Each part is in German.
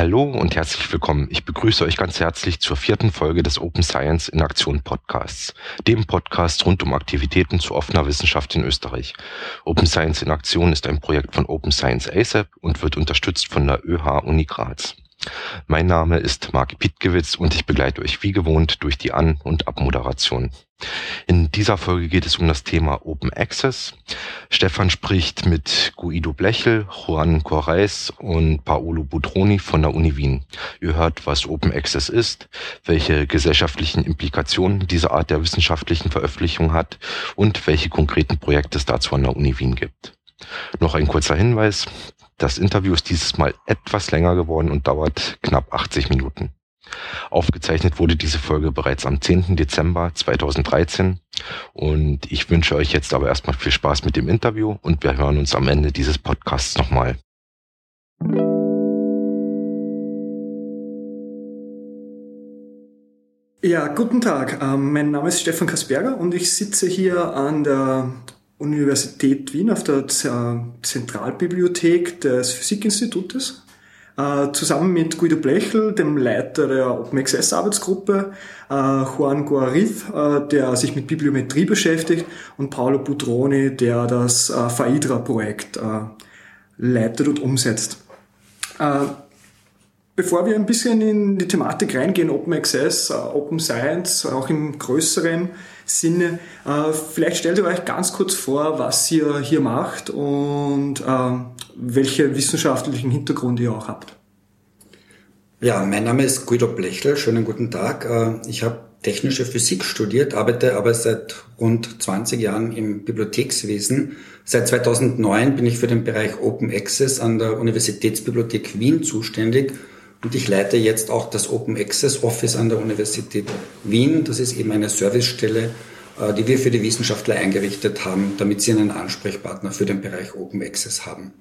Hallo und herzlich willkommen. Ich begrüße euch ganz herzlich zur vierten Folge des Open Science in Aktion Podcasts, dem Podcast rund um Aktivitäten zu offener Wissenschaft in Österreich. Open Science in Aktion ist ein Projekt von Open Science ASAP und wird unterstützt von der ÖH Uni Graz. Mein Name ist Marc Pietgewitz und ich begleite euch wie gewohnt durch die An- und Abmoderation. In dieser Folge geht es um das Thema Open Access. Stefan spricht mit Guido Blechel, Juan Correis und Paolo Budroni von der Uni Wien. Ihr hört, was Open Access ist, welche gesellschaftlichen Implikationen diese Art der wissenschaftlichen Veröffentlichung hat und welche konkreten Projekte es dazu an der Uni Wien gibt. Noch ein kurzer Hinweis. Das Interview ist dieses Mal etwas länger geworden und dauert knapp 80 Minuten. Aufgezeichnet wurde diese Folge bereits am 10. Dezember 2013 und ich wünsche euch jetzt aber erstmal viel Spaß mit dem Interview und wir hören uns am Ende dieses Podcasts nochmal. Ja, guten Tag. Ähm, mein Name ist Stefan Kasperger und ich sitze hier an der Universität Wien auf der Zentralbibliothek des Physikinstitutes äh, zusammen mit Guido Blechel, dem Leiter der OpenXS Arbeitsgruppe, äh, Juan Guariz, äh, der sich mit Bibliometrie beschäftigt und Paolo Butroni, der das FAIDRA-Projekt leitet und umsetzt. Bevor wir ein bisschen in die Thematik reingehen, Open Access, Open Science, auch im größeren Sinne, vielleicht stellt ihr euch ganz kurz vor, was ihr hier macht und welche wissenschaftlichen Hintergrund ihr auch habt. Ja, mein Name ist Guido Blechel. Schönen guten Tag. Ich habe technische Physik studiert, arbeite aber seit rund 20 Jahren im Bibliothekswesen. Seit 2009 bin ich für den Bereich Open Access an der Universitätsbibliothek Wien zuständig und ich leite jetzt auch das Open Access Office an der Universität Wien. Das ist eben eine Servicestelle, äh, die wir für die Wissenschaftler eingerichtet haben, damit sie einen Ansprechpartner für den Bereich Open Access haben.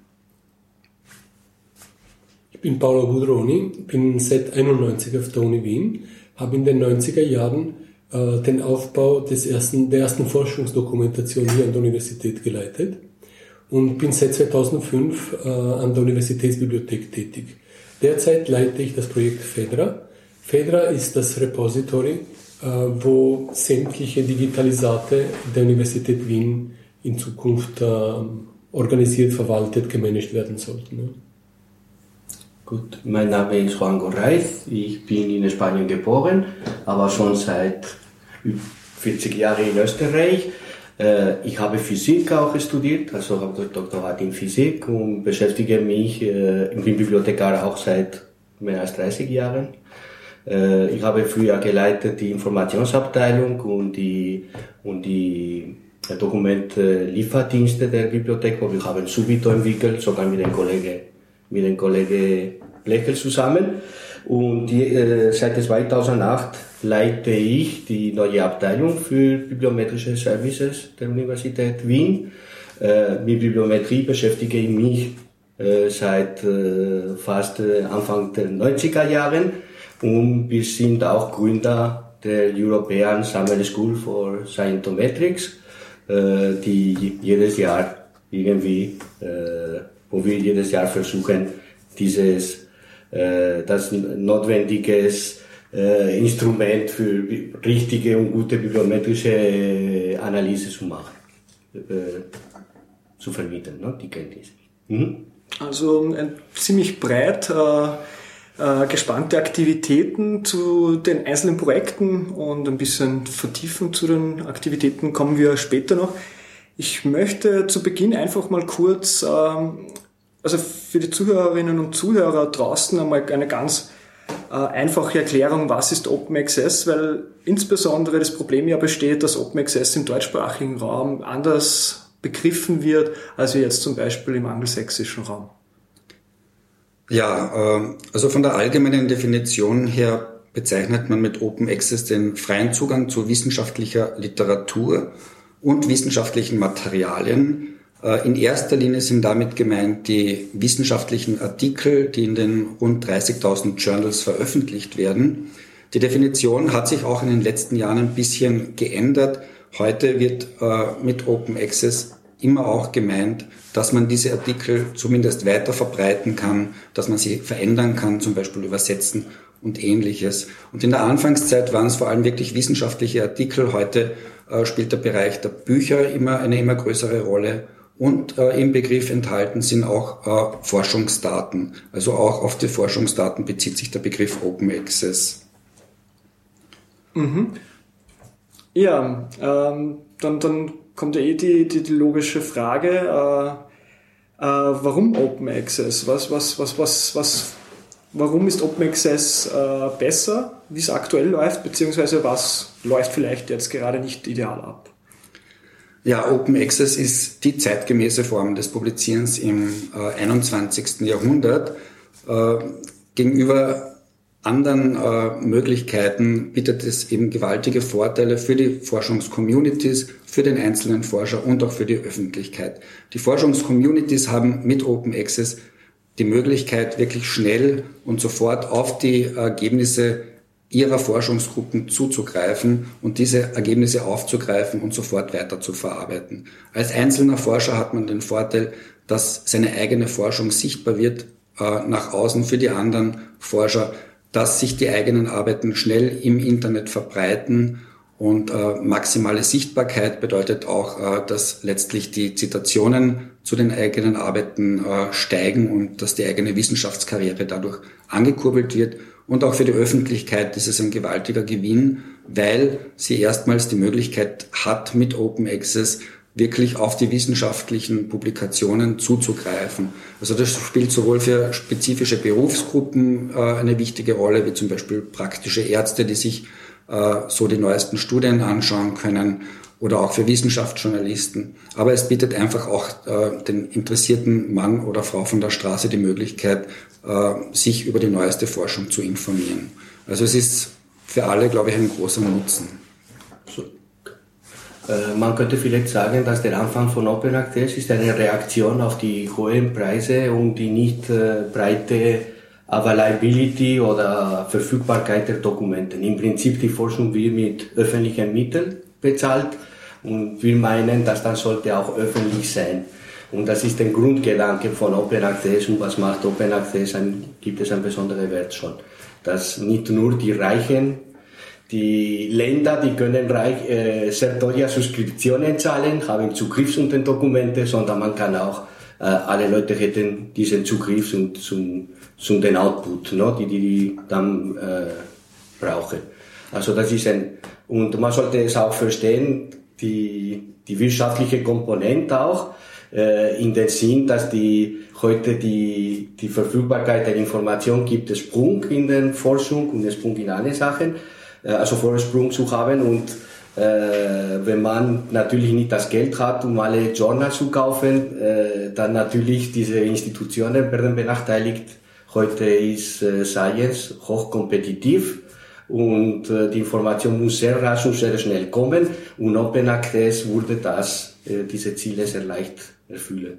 Ich bin Paolo Budroni, bin seit 91 auf der Uni Wien, habe in den 90er Jahren äh, den Aufbau des ersten, der ersten Forschungsdokumentation hier an der Universität geleitet und bin seit 2005 äh, an der Universitätsbibliothek tätig. Derzeit leite ich das Projekt FEDRA. FEDRA ist das Repository, äh, wo sämtliche Digitalisate der Universität Wien in Zukunft äh, organisiert, verwaltet, gemanagt werden sollten. Gut, mein Name ist Juan Gorraiz. Ich bin in Spanien geboren, aber schon seit 40 Jahren in Österreich. Äh, ich habe Physik auch studiert, also habe Doktorat in Physik und beschäftige mich, äh, ich bin Bibliothekar auch seit mehr als 30 Jahren. Äh, ich habe früher geleitet die Informationsabteilung und die, und die Dokumentlieferdienste der Bibliothek, wo wir haben Subito entwickelt, sogar mit dem Kollegen, mit dem Kollegen Blechel zusammen. Und die, äh, seit 2008 leite ich die neue Abteilung für bibliometrische Services der Universität Wien. Äh, mit Bibliometrie beschäftige ich mich äh, seit äh, fast äh, Anfang der 90er Jahren und wir sind auch Gründer der European Summer School for Scientometrics, äh, die jedes Jahr irgendwie, äh, wo wir jedes Jahr versuchen, dieses, das notwendiges äh, Instrument für richtige und gute bibliometrische Analyse zu machen, äh, zu vermitteln, ne, die Kenntnisse. Mhm. Also ein ziemlich breit äh, äh, gespannte Aktivitäten zu den einzelnen Projekten und ein bisschen Vertiefung zu den Aktivitäten kommen wir später noch. Ich möchte zu Beginn einfach mal kurz, ähm, also für die Zuhörerinnen und Zuhörer draußen einmal eine ganz äh, einfache Erklärung, was ist Open Access, weil insbesondere das Problem ja besteht, dass Open Access im deutschsprachigen Raum anders begriffen wird, als jetzt zum Beispiel im angelsächsischen Raum. Ja, ähm, also von der allgemeinen Definition her bezeichnet man mit Open Access den freien Zugang zu wissenschaftlicher Literatur und wissenschaftlichen Materialien. Äh, in erster Linie sind damit gemeint die wissenschaftlichen Artikel, die in den rund 30.000 Journals veröffentlicht werden. Die Definition hat sich auch in den letzten Jahren ein bisschen geändert. Heute wird äh, mit Open Access immer auch gemeint, dass man diese Artikel zumindest weiter verbreiten kann, dass man sie verändern kann, zum Beispiel übersetzen und ähnliches. Und in der Anfangszeit waren es vor allem wirklich wissenschaftliche Artikel. Heute äh, spielt der Bereich der Bücher immer eine immer größere Rolle. Und äh, im Begriff enthalten sind auch äh, Forschungsdaten. Also auch auf die Forschungsdaten bezieht sich der Begriff Open Access. Mhm. Ja, ähm, dann, dann kommt ja eh die, die, die logische Frage, äh, äh, warum Open Access? Was, was, was, was, was Warum ist Open Access äh, besser, wie es aktuell läuft, beziehungsweise was läuft vielleicht jetzt gerade nicht ideal ab? Ja, Open Access ist die zeitgemäße Form des Publizierens im äh, 21. Jahrhundert. Äh, gegenüber anderen äh, Möglichkeiten bietet es eben gewaltige Vorteile für die Forschungscommunities, für den einzelnen Forscher und auch für die Öffentlichkeit. Die Forschungscommunities haben mit Open Access die Möglichkeit, wirklich schnell und sofort auf die Ergebnisse ihrer Forschungsgruppen zuzugreifen und diese Ergebnisse aufzugreifen und sofort weiter zu verarbeiten. Als einzelner Forscher hat man den Vorteil, dass seine eigene Forschung sichtbar wird äh, nach außen für die anderen Forscher, dass sich die eigenen Arbeiten schnell im Internet verbreiten und äh, maximale Sichtbarkeit bedeutet auch, äh, dass letztlich die Zitationen zu den eigenen Arbeiten äh, steigen und dass die eigene Wissenschaftskarriere dadurch angekurbelt wird. Und auch für die Öffentlichkeit ist es ein gewaltiger Gewinn, weil sie erstmals die Möglichkeit hat, mit Open Access wirklich auf die wissenschaftlichen Publikationen zuzugreifen. Also das spielt sowohl für spezifische Berufsgruppen äh, eine wichtige Rolle, wie zum Beispiel praktische Ärzte, die sich äh, so die neuesten Studien anschauen können oder auch für Wissenschaftsjournalisten. Aber es bietet einfach auch äh, den interessierten Mann oder Frau von der Straße die Möglichkeit, äh, sich über die neueste Forschung zu informieren. Also es ist für alle, glaube ich, ein großer Nutzen. Man könnte vielleicht sagen, dass der Anfang von Open Access ist eine Reaktion auf die hohen Preise und die nicht breite Availability oder Verfügbarkeit der Dokumente. Im Prinzip die Forschung wird mit öffentlichen Mitteln bezahlt und wir meinen, dass das sollte auch öffentlich sein. Und das ist der Grundgedanke von Open Access und was macht Open Access, ein, gibt es einen besonderen Wert schon. Dass nicht nur die Reichen, die Länder, die können reich, äh, sehr teure Subskriptionen zahlen, haben Zugriff zu den Dokumenten, sondern man kann auch, äh, alle Leute hätten diesen Zugriff zum, zum zum den Output, ne, die die dann äh, brauchen. Also das ist ein und man sollte es auch verstehen, die die wirtschaftliche Komponente auch äh, in dem Sinn, dass die heute die die Verfügbarkeit der Information gibt es Sprung in der Forschung und Sprung in alle Sachen, äh, also Vorsprung zu haben und äh, wenn man natürlich nicht das Geld hat, um alle Journals zu kaufen, äh, dann natürlich diese Institutionen werden benachteiligt. Heute ist äh, Science hochkompetitiv und äh, die Information muss sehr rasch und sehr schnell kommen und Open Access würde das, äh, diese Ziele sehr leicht erfüllen.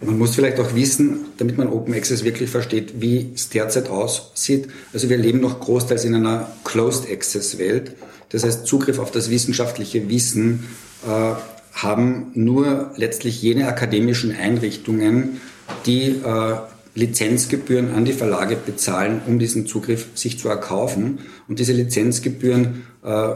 Man muss vielleicht auch wissen, damit man Open Access wirklich versteht, wie es derzeit aussieht. Also wir leben noch großteils in einer Closed Access Welt. Das heißt, Zugriff auf das wissenschaftliche Wissen äh, haben nur letztlich jene akademischen Einrichtungen, die äh, Lizenzgebühren an die Verlage bezahlen, um diesen Zugriff sich zu erkaufen. Und diese Lizenzgebühren, äh,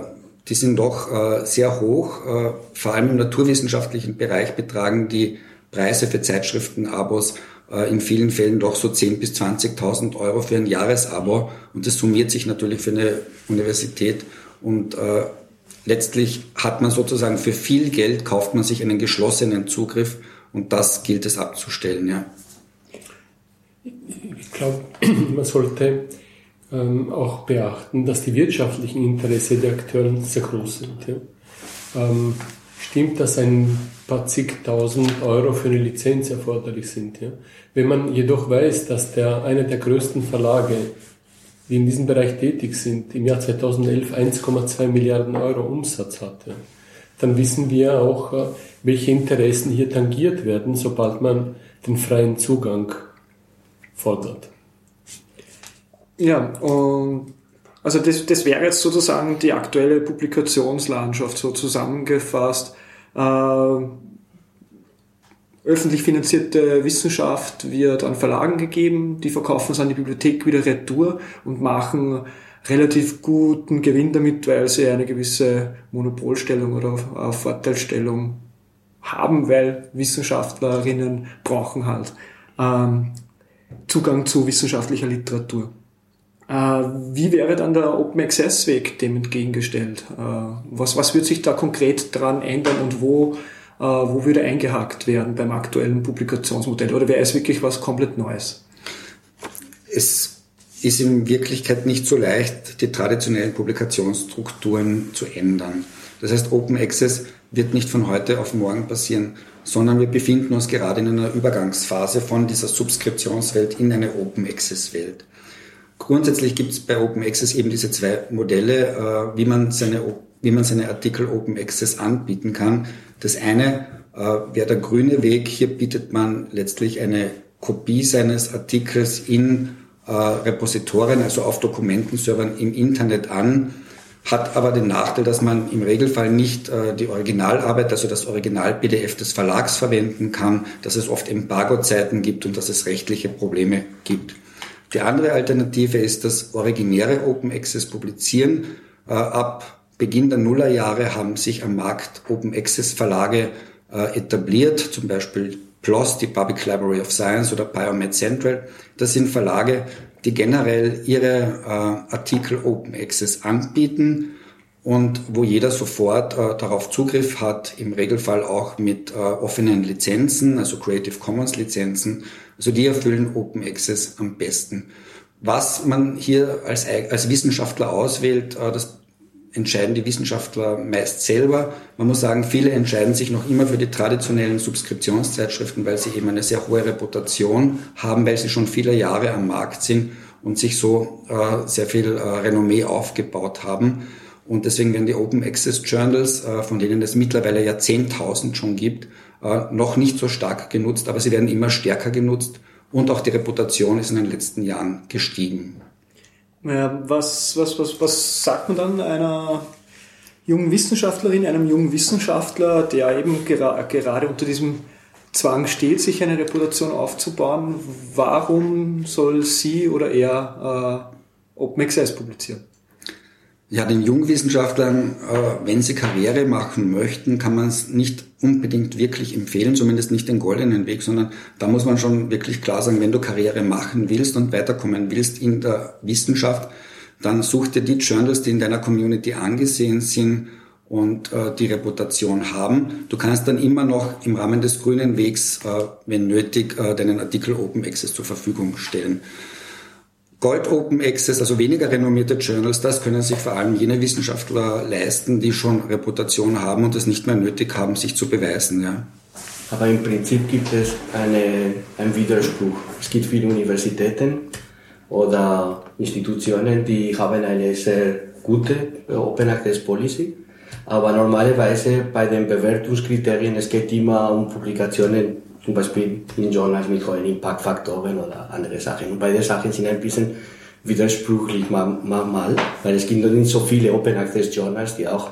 die sind doch äh, sehr hoch. Äh, vor allem im naturwissenschaftlichen Bereich betragen die Preise für Zeitschriftenabos äh, in vielen Fällen doch so 10.000 bis 20.000 Euro für ein Jahresabo. Und das summiert sich natürlich für eine Universität. Und äh, letztlich hat man sozusagen für viel Geld kauft man sich einen geschlossenen Zugriff. Und das gilt es abzustellen, ja ich glaube, man sollte ähm, auch beachten, dass die wirtschaftlichen Interesse der Akteure sehr groß sind. Ja. Ähm, stimmt, dass ein paar zigtausend Euro für eine Lizenz erforderlich sind. Ja. Wenn man jedoch weiß, dass der, einer der größten Verlage, die in diesem Bereich tätig sind, im Jahr 2011 1,2 Milliarden Euro Umsatz hatte, dann wissen wir auch, äh, welche Interessen hier tangiert werden, sobald man den freien Zugang fordert. Ja, und also das, das wäre jetzt sozusagen die aktuelle Publikationslandschaft so zusammengefasst. Äh, öffentlich finanzierte Wissenschaft wird an Verlagen gegeben, die verkaufen es an die Bibliothek wieder retour und machen relativ guten Gewinn damit, weil sie eine gewisse Monopolstellung oder Vorteilstellung haben, weil Wissenschaftlerinnen brauchen halt ähm, Zugang zu wissenschaftlicher Literatur. Äh, wie wäre dann der Open Access Weg dem entgegengestellt? Äh, was, was wird sich da konkret dran ändern und wo, äh, wo würde eingehakt werden beim aktuellen Publikationsmodell? Oder wäre es wirklich was komplett Neues? Es ist in Wirklichkeit nicht so leicht, die traditionellen Publikationsstrukturen zu ändern. Das heißt, Open Access wird nicht von heute auf morgen passieren, sondern wir befinden uns gerade in einer Übergangsphase von dieser Subskriptionswelt in eine Open Access Welt. Grundsätzlich gibt es bei Open Access eben diese zwei Modelle, äh, wie man seine, wie man seine Artikel Open Access anbieten kann. Das eine äh, wäre der grüne Weg. Hier bietet man letztlich eine Kopie seines Artikels in äh, Repositorien, also auf Dokumentenservern im Internet an, hat aber den Nachteil, dass man im Regelfall nicht äh, die Originalarbeit, also das Original-PDF des Verlags verwenden kann, dass es oft Embargo-Zeiten gibt und dass es rechtliche Probleme gibt. Die andere Alternative ist das originäre Open Access publizieren. Äh, ab Beginn der Nullerjahre haben sich am Markt Open Access Verlage äh, etabliert, zum Beispiel PLOS, die Public Library of Science oder Biomed Central. Das sind Verlage, die generell ihre äh, Artikel Open Access anbieten und wo jeder sofort äh, darauf Zugriff hat, im Regelfall auch mit äh, offenen Lizenzen, also Creative Commons Lizenzen. Also die erfüllen Open Access am besten. Was man hier als, als Wissenschaftler auswählt, äh, das entscheiden die Wissenschaftler meist selber. Man muss sagen, viele entscheiden sich noch immer für die traditionellen Subskriptionszeitschriften, weil sie eben eine sehr hohe Reputation haben, weil sie schon viele Jahre am Markt sind und sich so äh, sehr viel äh, Renommee aufgebaut haben. Und deswegen werden die Open Access Journals, äh, von denen es mittlerweile ja 10.000 schon gibt, äh, noch nicht so stark genutzt, aber sie werden immer stärker genutzt und auch die Reputation ist in den letzten Jahren gestiegen. Ja, was, was, was, was sagt man dann einer jungen Wissenschaftlerin, einem jungen Wissenschaftler, der eben gera gerade unter diesem Zwang steht, sich eine Reputation aufzubauen? Warum soll sie oder er äh, Open publizieren? Ja, den Jungwissenschaftlern, äh, wenn sie Karriere machen möchten, kann man es nicht unbedingt wirklich empfehlen, zumindest nicht den goldenen Weg, sondern da muss man schon wirklich klar sagen, wenn du Karriere machen willst und weiterkommen willst in der Wissenschaft, dann such dir die Journals, die in deiner Community angesehen sind und äh, die Reputation haben. Du kannst dann immer noch im Rahmen des grünen Wegs, äh, wenn nötig, deinen Artikel Open Access zur Verfügung stellen. Gold Open Access, also weniger renommierte Journals, das können sich vor allem jene Wissenschaftler leisten, die schon Reputation haben und es nicht mehr nötig haben, sich zu beweisen. Ja. Aber im Prinzip gibt es eine, einen Widerspruch. Es gibt viele Universitäten oder Institutionen, die haben eine sehr gute Open Access Policy. Aber normalerweise bei den Bewertungskriterien, es geht immer um Publikationen zum Beispiel in Journals mit hohen Impactfaktoren oder andere Sachen. Und beide Sachen sind ein bisschen widersprüchlich manchmal, weil es gibt nicht so viele Open Access Journals, die auch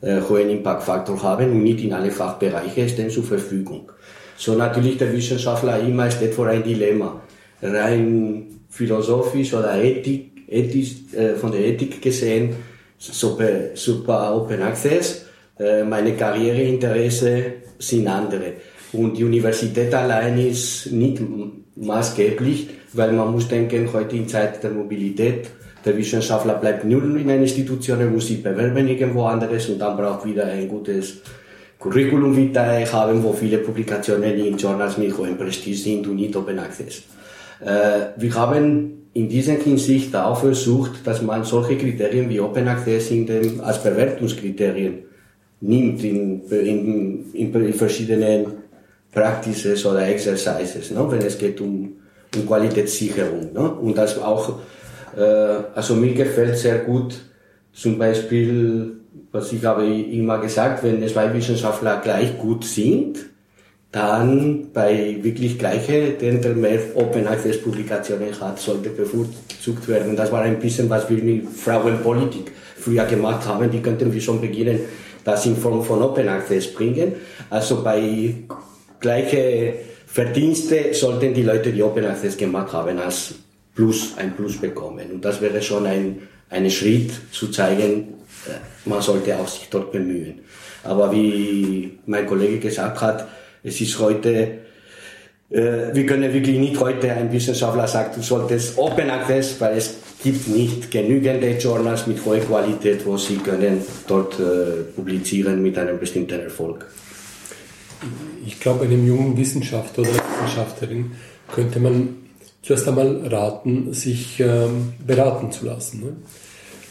äh, hohen Impactfaktor haben und nicht in alle Fachbereiche stehen zur Verfügung. So natürlich der Wissenschaftler immer steht vor ein Dilemma. Rein philosophisch oder Ethik, ethisch, äh, von der Ethik gesehen, super, super Open Access, äh, meine Karriereinteresse sind andere. Und die Universität allein ist nicht maßgeblich, weil man muss denken, heute in Zeit der Mobilität, der Wissenschaftler bleibt nur in einer Institution, muss sich bewerben irgendwo anderes und dann braucht wieder ein gutes Curriculum vitae haben, wo viele Publikationen in Journals mit hohem Prestige sind und nicht Open Access. Äh, wir haben in dieser Hinsicht auch versucht, dass man solche Kriterien wie Open Access in dem, als Bewertungskriterien nimmt in, in, in, in verschiedenen Practices oder Exercises, ne, wenn es geht um, um Qualitätssicherung. Ne? Und das auch, äh, also mir gefällt sehr gut zum Beispiel, was ich habe immer gesagt, wenn zwei Wissenschaftler gleich gut sind, dann bei wirklich gleiche, den der mehr Open Access Publikationen hat, sollte bevorzugt werden. Das war ein bisschen, was wir mit Frauenpolitik früher gemacht haben. Die könnten wir schon beginnen, das in Form von Open Access bringen. Also bei gleiche Verdienste sollten die Leute, die Open Access gemacht haben, als Plus, ein Plus bekommen. Und das wäre schon ein, ein Schritt zu zeigen, äh, man sollte auch sich dort bemühen. Aber wie mein Kollege gesagt hat, es ist heute, äh, wir können wirklich nicht heute ein Wissenschaftler sagen, du solltest Open Access, weil es gibt nicht genügende Journals mit hoher Qualität, wo sie können dort äh, publizieren mit einem bestimmten Erfolg. Ich glaube, einem jungen Wissenschaftler oder Wissenschaftlerin könnte man zuerst einmal raten, sich ähm, beraten zu lassen. Ne?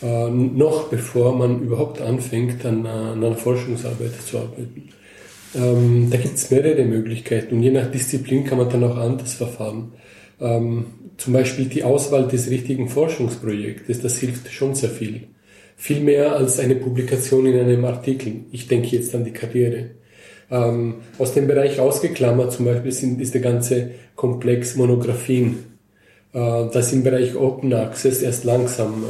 Äh, noch bevor man überhaupt anfängt, an, an einer Forschungsarbeit zu arbeiten. Ähm, da gibt es mehrere Möglichkeiten und je nach Disziplin kann man dann auch anders verfahren. Ähm, zum Beispiel die Auswahl des richtigen Forschungsprojektes, das hilft schon sehr viel. Viel mehr als eine Publikation in einem Artikel. Ich denke jetzt an die Karriere. Ähm, aus dem Bereich ausgeklammert zum Beispiel sind, ist der ganze Komplex Monographien, äh, das im Bereich Open Access erst langsam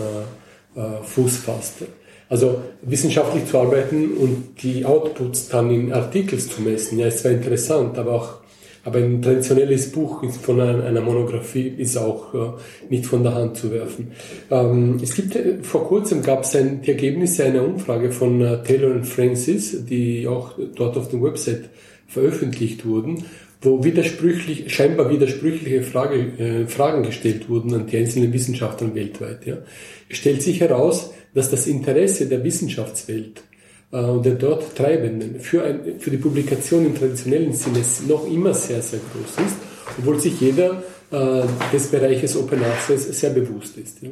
äh, äh, Fuß fasst. Also wissenschaftlich zu arbeiten und die Outputs dann in Artikels zu messen, ja, ist zwar interessant, aber auch aber ein traditionelles Buch von einer Monographie ist auch äh, nicht von der Hand zu werfen. Ähm, es gibt äh, vor kurzem gab es ein, die Ergebnisse einer Umfrage von äh, Taylor und Francis, die auch dort auf dem Website veröffentlicht wurden, wo widersprüchlich, scheinbar widersprüchliche Frage, Fragen gestellt wurden an die einzelnen Wissenschaftler weltweit. Ja. Es stellt sich heraus, dass das Interesse der Wissenschaftswelt der dort Treibenden für, ein, für die Publikation im traditionellen Sinne noch immer sehr, sehr groß ist, obwohl sich jeder äh, des Bereiches Open Access sehr bewusst ist. Ja.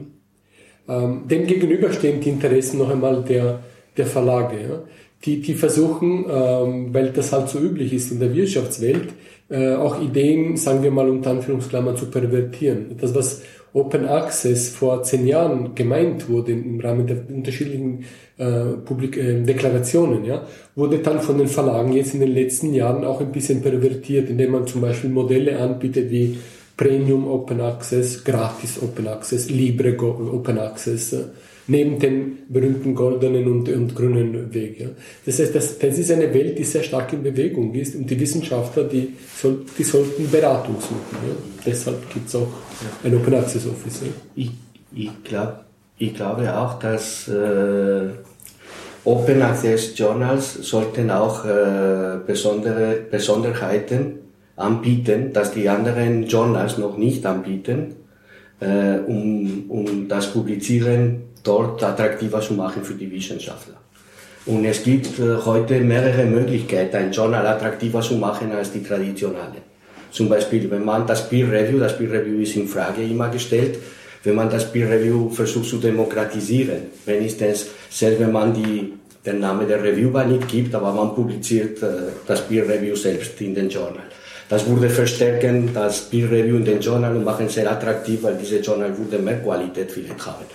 Ähm, dem gegenüber stehen die Interessen noch einmal der, der Verlage, ja, die, die versuchen, ähm, weil das halt so üblich ist in der Wirtschaftswelt, äh, auch Ideen, sagen wir mal unter Anführungsklammern, zu pervertieren. Das, was Open Access vor zehn Jahren gemeint wurde im Rahmen der unterschiedlichen äh, Publik äh, Deklarationen, ja, wurde dann von den Verlagen jetzt in den letzten Jahren auch ein bisschen pervertiert, indem man zum Beispiel Modelle anbietet wie Premium Open Access, Gratis Open Access, Libre Open Access. Äh, neben dem berühmten goldenen und, und grünen Weg. Ja. Das heißt, das, das ist eine Welt, die sehr stark in Bewegung ist und die Wissenschaftler, die, soll, die sollten Beratung suchen. Ja. Deshalb gibt es auch ein Open Access Office. Ja. Ich, ich, glaub, ich glaube auch, dass äh, Open Access Journals sollten auch äh, besondere Besonderheiten anbieten, dass die anderen Journals noch nicht anbieten, äh, um, um das Publizieren dort attraktiver zu machen für die Wissenschaftler. Und es gibt äh, heute mehrere Möglichkeiten, ein Journal attraktiver zu machen als die traditionelle. Zum Beispiel, wenn man das Peer Review, das Peer Review ist in Frage immer gestellt, wenn man das Peer Review versucht zu demokratisieren, wenn es selbst wenn man die, den Namen der Reviewer nicht gibt, aber man publiziert äh, das Peer Review selbst in den Journal. Das würde verstärken das Peer Review in den Journal und machen sehr attraktiv, weil diese Journal würde mehr Qualität vielleicht haben.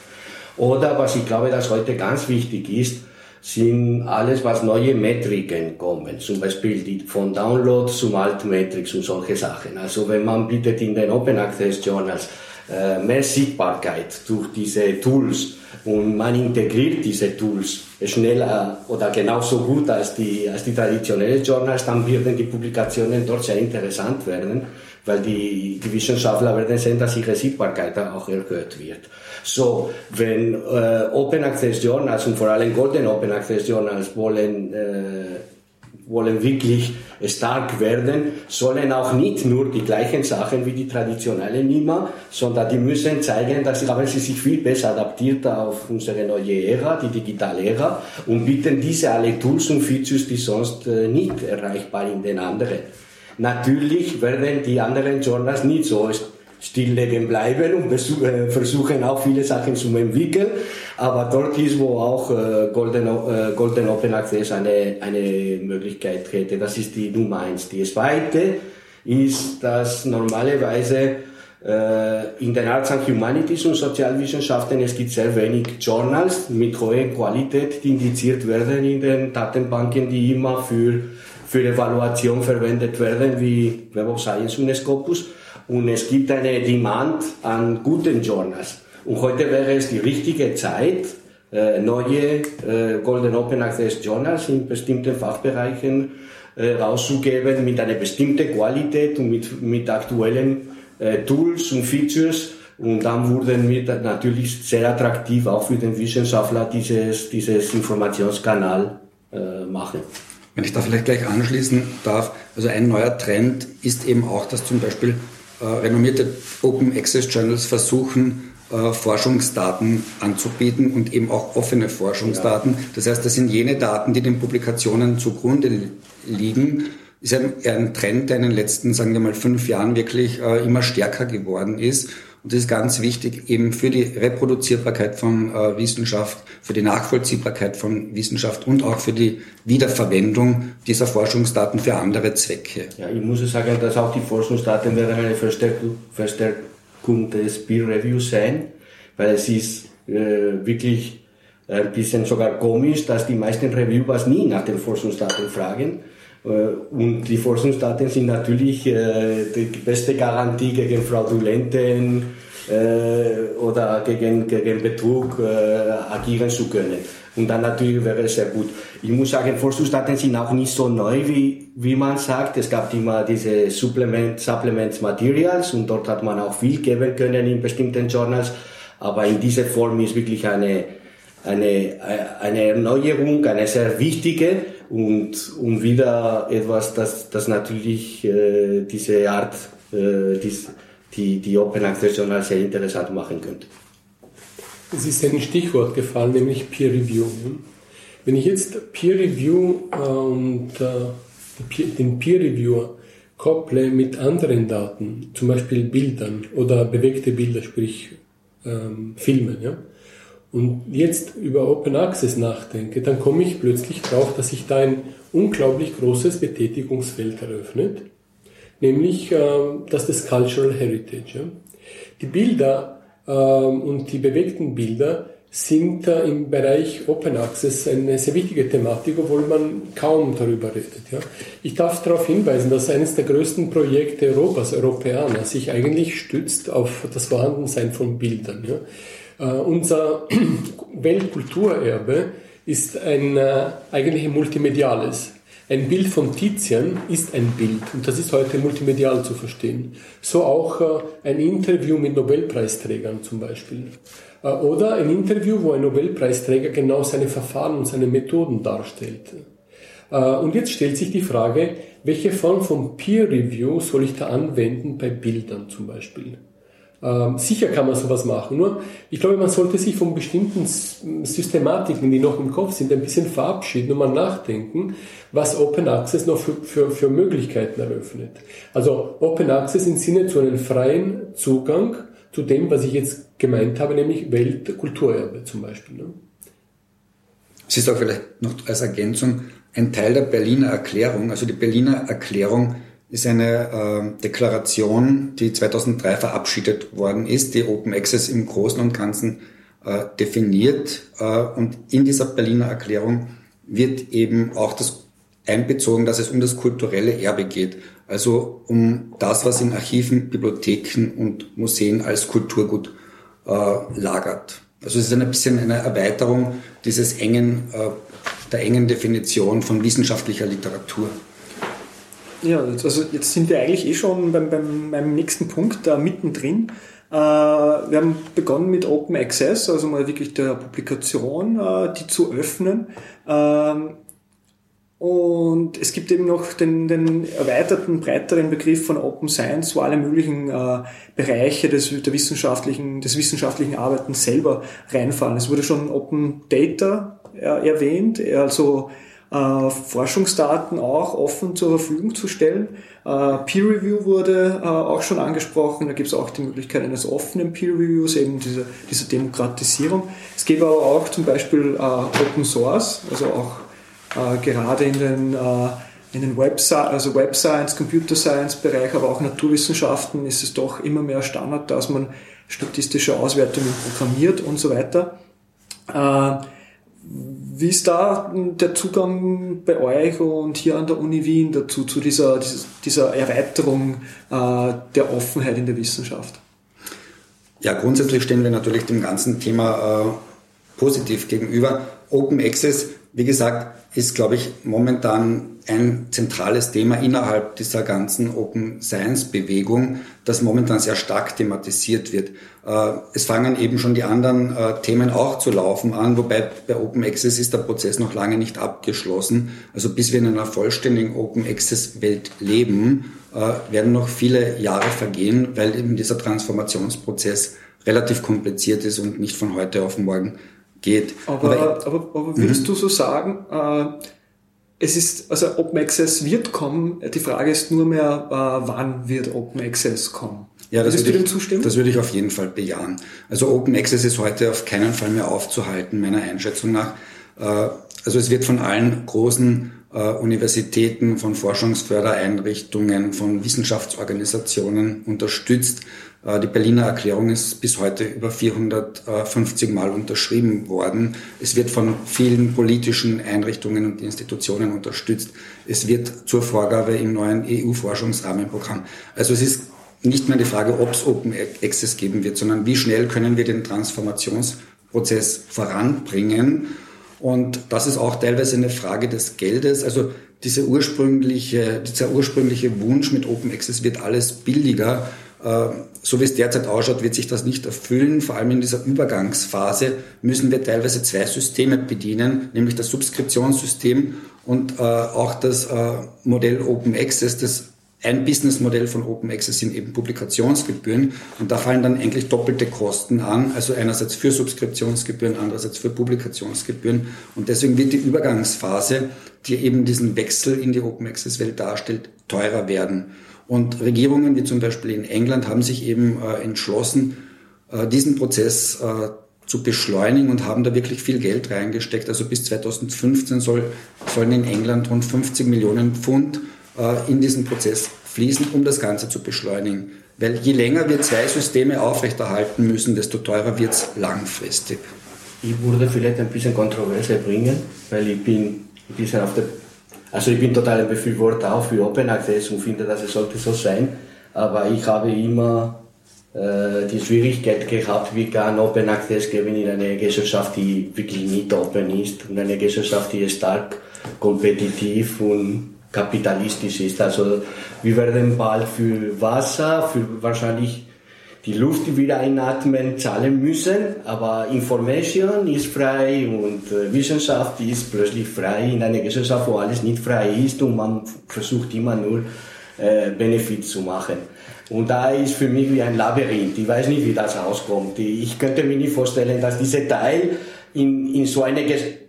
Oder was ich glaube, das heute ganz wichtig ist, sind alles, was neue Metriken kommen. Zum Beispiel die von Download zum Altmetrics und solche Sachen. Also wenn man bietet in den Open Access Journals äh, mehr Sichtbarkeit durch diese Tools und man integriert diese Tools schneller oder genauso gut als die, als die traditionellen Journals, dann werden die Publikationen dort sehr interessant werden, weil die, die Wissenschaftler werden sehen, dass ihre Sichtbarkeit auch erhöht wird. So, wenn äh, Open Access Journals und vor allem Golden Open Access Journals wollen, äh, wollen wirklich stark werden, sollen auch nicht nur die gleichen Sachen wie die traditionellen immer, sondern die müssen zeigen, dass haben sie sich viel besser adaptiert auf unsere neue Ära, die digitale Ära, und bieten diese alle Tools und Features, die sonst äh, nicht erreichbar in den anderen. Natürlich werden die anderen Journals nicht so stilllegen bleiben und äh, versuchen auch viele Sachen zu entwickeln. Aber dort ist, wo auch äh, Golden, äh, Golden Open Access eine, eine Möglichkeit hätte. Das ist die Nummer eins. Die zweite ist, dass normalerweise in den Arts and Humanities und Sozialwissenschaften es gibt sehr wenig Journals mit hoher Qualität, die indiziert werden in den Datenbanken, die immer für, für Evaluation verwendet werden, wie Web of Science und Scopus. Und es gibt eine Demand an guten Journals. Und heute wäre es die richtige Zeit, äh, neue äh, Golden Open Access Journals in bestimmten Fachbereichen äh, rauszugeben mit einer bestimmten Qualität und mit, mit aktuellen Tools und Features. Und dann wurden wir natürlich sehr attraktiv auch für den Wissenschaftler dieses, dieses Informationskanal machen. Wenn ich da vielleicht gleich anschließen darf, also ein neuer Trend ist eben auch, dass zum Beispiel äh, renommierte Open Access Journals versuchen, äh, Forschungsdaten anzubieten und eben auch offene Forschungsdaten. Das heißt, das sind jene Daten, die den Publikationen zugrunde liegen. Ist ein, ein Trend, der in den letzten, sagen wir mal, fünf Jahren wirklich äh, immer stärker geworden ist. Und das ist ganz wichtig eben für die Reproduzierbarkeit von äh, Wissenschaft, für die Nachvollziehbarkeit von Wissenschaft und auch für die Wiederverwendung dieser Forschungsdaten für andere Zwecke. Ja, ich muss sagen, dass auch die Forschungsdaten werden eine Verstärkung, Verstärkung des Peer Reviews sein, weil es ist äh, wirklich ein bisschen sogar komisch, dass die meisten Reviewers nie nach den Forschungsdaten fragen und die Forschungsdaten sind natürlich äh, die beste Garantie gegen Fraudulenten äh, oder gegen, gegen Betrug agieren zu können. Und dann natürlich wäre es sehr gut. Ich muss sagen, Forschungsdaten sind auch nicht so neu, wie, wie man sagt. Es gab immer diese Supplement, Supplements Materials und dort hat man auch viel geben können in bestimmten Journals. Aber in dieser Form ist wirklich eine, eine, eine Erneuerung, eine sehr wichtige und, und wieder etwas, das, das natürlich äh, diese Art, äh, dies, die, die Open Access Journal sehr interessant machen könnte. Es ist ein Stichwort gefallen, nämlich Peer Review. Wenn ich jetzt Peer Review äh, und äh, den Peer Reviewer kopple mit anderen Daten, zum Beispiel Bildern oder bewegte Bilder, sprich ähm, Filmen, ja, und jetzt über Open Access nachdenke, dann komme ich plötzlich drauf, dass sich da ein unglaublich großes Betätigungsfeld eröffnet, nämlich äh, das des Cultural Heritage. Ja. Die Bilder äh, und die bewegten Bilder sind äh, im Bereich Open Access eine sehr wichtige Thematik, obwohl man kaum darüber redet. Ja. Ich darf darauf hinweisen, dass eines der größten Projekte Europas, Europäer, sich eigentlich stützt auf das Vorhandensein von Bildern. Ja. Äh, unser Weltkulturerbe ist ein äh, eigentlich ein multimediales. Ein Bild von Tizian ist ein Bild und das ist heute multimedial zu verstehen. So auch äh, ein Interview mit Nobelpreisträgern zum Beispiel. Äh, oder ein Interview, wo ein Nobelpreisträger genau seine Verfahren und seine Methoden darstellt. Äh, und jetzt stellt sich die Frage, welche Form von Peer Review soll ich da anwenden bei Bildern zum Beispiel? Ähm, sicher kann man sowas machen, nur ich glaube, man sollte sich von bestimmten Systematiken, die noch im Kopf sind, ein bisschen verabschieden und mal nachdenken, was Open Access noch für, für, für Möglichkeiten eröffnet. Also Open Access im Sinne zu einem freien Zugang zu dem, was ich jetzt gemeint habe, nämlich Weltkulturerbe zum Beispiel. Ne? Es ist auch vielleicht noch als Ergänzung ein Teil der Berliner Erklärung, also die Berliner Erklärung ist eine äh, Deklaration, die 2003 verabschiedet worden ist, die Open Access im Großen und Ganzen äh, definiert. Äh, und in dieser Berliner Erklärung wird eben auch das einbezogen, dass es um das kulturelle Erbe geht. Also um das, was in Archiven, Bibliotheken und Museen als Kulturgut äh, lagert. Also es ist ein bisschen eine Erweiterung dieses engen, äh, der engen Definition von wissenschaftlicher Literatur. Ja, also jetzt sind wir eigentlich eh schon beim, beim meinem nächsten Punkt da mittendrin. Äh, wir haben begonnen mit Open Access, also mal wirklich der Publikation, äh, die zu öffnen. Ähm, und es gibt eben noch den, den erweiterten, breiteren Begriff von Open Science, wo alle möglichen äh, Bereiche des, der wissenschaftlichen, des wissenschaftlichen Arbeitens selber reinfallen. Es wurde schon Open Data erwähnt, also äh, Forschungsdaten auch offen zur Verfügung zu stellen. Äh, Peer Review wurde äh, auch schon angesprochen. Da gibt es auch die Möglichkeit eines offenen Peer Reviews, eben dieser, dieser Demokratisierung. Es gäbe aber auch zum Beispiel äh, Open Source, also auch äh, gerade in den in den Web, also Web Science, Computer Science Bereich, aber auch Naturwissenschaften ist es doch immer mehr Standard, dass man statistische Auswertungen programmiert und so weiter. Äh, wie ist da der Zugang bei euch und hier an der Uni Wien dazu, zu dieser, dieser Erweiterung äh, der Offenheit in der Wissenschaft? Ja, grundsätzlich stehen wir natürlich dem ganzen Thema äh, positiv gegenüber. Open Access, wie gesagt, ist, glaube ich, momentan ein zentrales Thema innerhalb dieser ganzen Open Science Bewegung, das momentan sehr stark thematisiert wird. Äh, es fangen eben schon die anderen äh, Themen auch zu laufen an, wobei bei Open Access ist der Prozess noch lange nicht abgeschlossen. Also bis wir in einer vollständigen Open Access Welt leben, äh, werden noch viele Jahre vergehen, weil eben dieser Transformationsprozess relativ kompliziert ist und nicht von heute auf morgen geht. Aber, aber, aber, würdest mhm. du so sagen, äh, es ist, also Open Access wird kommen, die Frage ist nur mehr, äh, wann wird Open Access kommen? Ja, das würde, ich, das würde ich auf jeden Fall bejahen. Also Open Access ist heute auf keinen Fall mehr aufzuhalten, meiner Einschätzung nach. Äh, also es wird von allen großen Universitäten, von Forschungsfördereinrichtungen, von Wissenschaftsorganisationen unterstützt. Äh, die Berliner Erklärung ist bis heute über 450 Mal unterschrieben worden. Es wird von vielen politischen Einrichtungen und Institutionen unterstützt. Es wird zur Vorgabe im neuen EU-Forschungsrahmenprogramm. Also es ist nicht mehr die Frage, ob es Open Access geben wird, sondern wie schnell können wir den Transformationsprozess voranbringen. Und das ist auch teilweise eine Frage des Geldes. Also diese ursprüngliche, dieser ursprüngliche Wunsch mit Open Access wird alles billiger. Äh, so wie es derzeit ausschaut, wird sich das nicht erfüllen. Vor allem in dieser Übergangsphase müssen wir teilweise zwei Systeme bedienen, nämlich das Subskriptionssystem und äh, auch das äh, Modell Open Access, das ein Businessmodell von Open Access sind eben Publikationsgebühren und da fallen dann eigentlich doppelte Kosten an, also einerseits für Subskriptionsgebühren, andererseits für Publikationsgebühren und deswegen wird die Übergangsphase, die eben diesen Wechsel in die Open Access Welt darstellt, teurer werden. Und Regierungen wie zum Beispiel in England haben sich eben äh, entschlossen, äh, diesen Prozess äh, zu beschleunigen und haben da wirklich viel Geld reingesteckt. Also bis 2015 soll, sollen in England rund 50 Millionen Pfund in diesen Prozess fließen, um das Ganze zu beschleunigen. Weil je länger wir zwei Systeme aufrechterhalten müssen, desto teurer wird es langfristig. Ich würde vielleicht ein bisschen Kontroverse bringen, weil ich bin ein bisschen auf der, also ich bin total ein Befürworter auch für Open Access und finde, dass es sollte so sein. Aber ich habe immer äh, die Schwierigkeit gehabt, wie kann Open Access geben in einer Gesellschaft, die wirklich nicht open ist und eine Gesellschaft, die stark kompetitiv und kapitalistisch ist. Also wir werden bald für Wasser, für wahrscheinlich die Luft, die wir einatmen, zahlen müssen, aber Information ist frei und äh, Wissenschaft ist plötzlich frei in einer Gesellschaft, wo alles nicht frei ist und man versucht immer nur äh, Benefit zu machen. Und da ist für mich wie ein Labyrinth. Ich weiß nicht, wie das auskommt. Ich könnte mir nicht vorstellen, dass dieser Teil in, in so eine,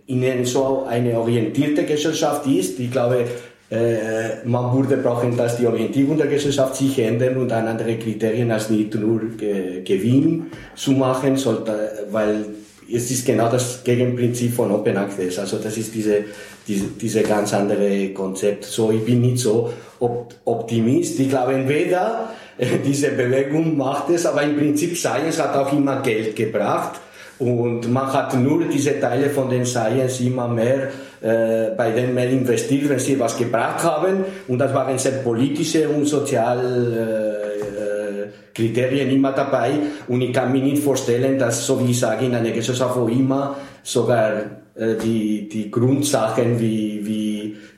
in so eine orientierte Gesellschaft ist. Ich glaube, äh, man würde brauchen, dass die Orientierung der Gesellschaft sich ändert und an andere Kriterien als nicht nur Gewinn zu machen, sollte, weil es ist genau das Gegenprinzip von Open Access. Also das ist diese, diese, diese ganz andere Konzept. So, ich bin nicht so Optimist. Ich glaube, entweder diese Bewegung macht es, aber im Prinzip Science hat auch immer Geld gebracht und man hat nur diese Teile von den Science immer mehr äh, bei denen man investiert, wenn sie was gebracht haben. Und das waren sehr politische und soziale äh, äh, Kriterien immer dabei. Und ich kann mir nicht vorstellen, dass, so wie ich sage, in einer Gesellschaft, wo immer sogar äh, die, die Grundsachen wie, wie,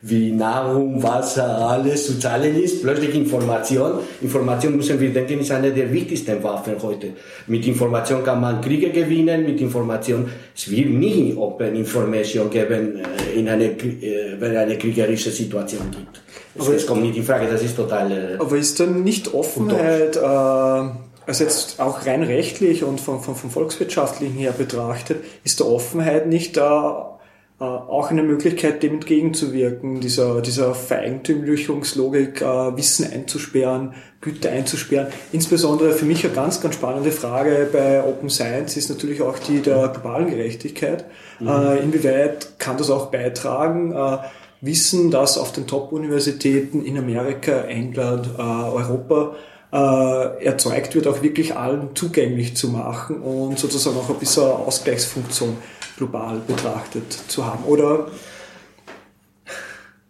wie Nahrung, Wasser, alles zu zahlen ist, plötzlich Information. Information müssen wir denken, ist eine der wichtigsten Waffen heute. Mit Information kann man Kriege gewinnen, mit Information, es wird nie Open Information geben, äh, in eine, äh, wenn es eine kriegerische Situation gibt. Aber es kommt nicht in Frage, das ist total. Aber ist dann nicht Offenheit, äh, also jetzt auch rein rechtlich und vom, vom, vom volkswirtschaftlichen her betrachtet, ist der Offenheit nicht da äh, auch eine Möglichkeit, dem entgegenzuwirken, dieser, dieser Vereigentümlichungslogik, äh, Wissen einzusperren, Güter einzusperren. Insbesondere für mich eine ganz, ganz spannende Frage bei Open Science ist natürlich auch die der globalen Gerechtigkeit. Mhm. Äh, inwieweit kann das auch beitragen, äh, Wissen, das auf den Top-Universitäten in Amerika, England, äh, Europa äh, erzeugt wird, auch wirklich allen zugänglich zu machen und sozusagen auch ein bisschen Ausgleichsfunktion global betrachtet zu haben, oder?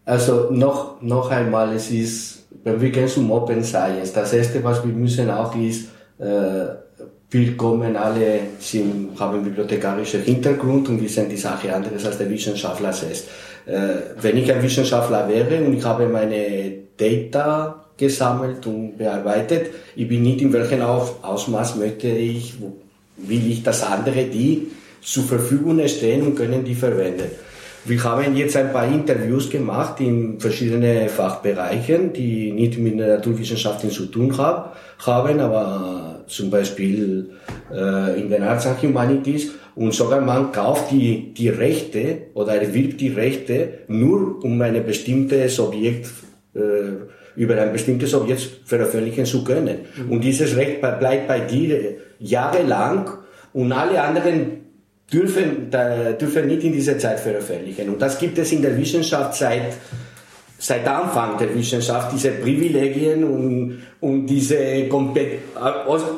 Also noch, noch einmal, es ist, wenn wir gehen zum Open Science, das erste, was wir müssen auch ist, äh, Willkommen alle sind, haben bibliothekarischen Hintergrund und wissen die Sache anderes als der Wissenschaftler selbst. Äh, wenn ich ein Wissenschaftler wäre und ich habe meine Data gesammelt und bearbeitet, ich bin nicht in welchem Ausmaß möchte ich, will ich, dass andere die zur Verfügung stehen und können die verwenden. Wir haben jetzt ein paar Interviews gemacht in verschiedenen Fachbereichen, die nicht mit der Naturwissenschaften zu tun haben, aber zum Beispiel äh, in den Arts and Humanities und sogar man kauft die, die Rechte oder erwirbt die Rechte nur um ein bestimmtes Objekt äh, über ein bestimmtes Objekt veröffentlichen zu können. Mhm. Und dieses Recht bleibt bei dir jahrelang und alle anderen dürfen, dürfen nicht in dieser Zeit veröffentlichen. Und das gibt es in der Wissenschaft seit, seit Anfang der Wissenschaft, diese Privilegien und, und diese,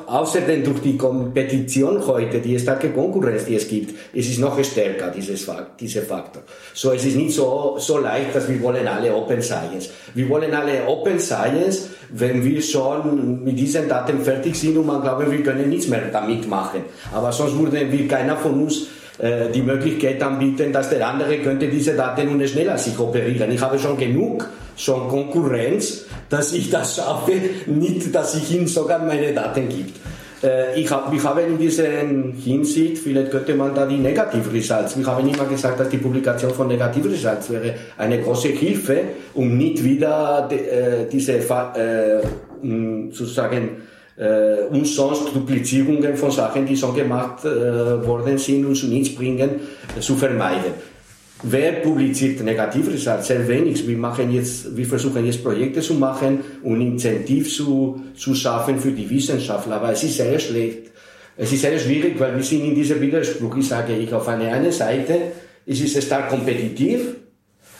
außerdem durch die Kompetition heute, die starke Konkurrenz, die es gibt, es ist noch stärker, dieses, dieser Faktor. So, es ist nicht so, so leicht, dass wir wollen alle Open Science. Wir wollen alle Open Science, wenn wir schon mit diesen Daten fertig sind und man glaubt, wir können nichts mehr damit machen. Aber sonst würde keiner von uns äh, die Möglichkeit anbieten, dass der andere könnte diese Daten nun schneller sich operieren. Ich habe schon genug, schon Konkurrenz, dass ich das schaffe, nicht, dass ich ihm sogar meine Daten gibt. Äh, ich habe ich habe in dieser Hinsicht, vielleicht könnte man da die Negativresults, wir haben immer gesagt, dass die Publikation von Negativresults wäre eine große Hilfe, um nicht wieder äh, diese äh, sozusagen äh, und sonst Duplizierungen von Sachen, die schon gemacht äh, worden sind und zu nichts bringen, äh, zu vermeiden. Wer publiziert Negativresults? Sehr wenig. Wir, machen jetzt, wir versuchen jetzt Projekte zu machen und Incentiv zu, zu schaffen für die Wissenschaftler. Aber es ist sehr schlecht. Es ist sehr schwierig, weil wir sind in diesem Widerspruch. Ich sage, ich auf einer einen Seite, es ist stark kompetitiv,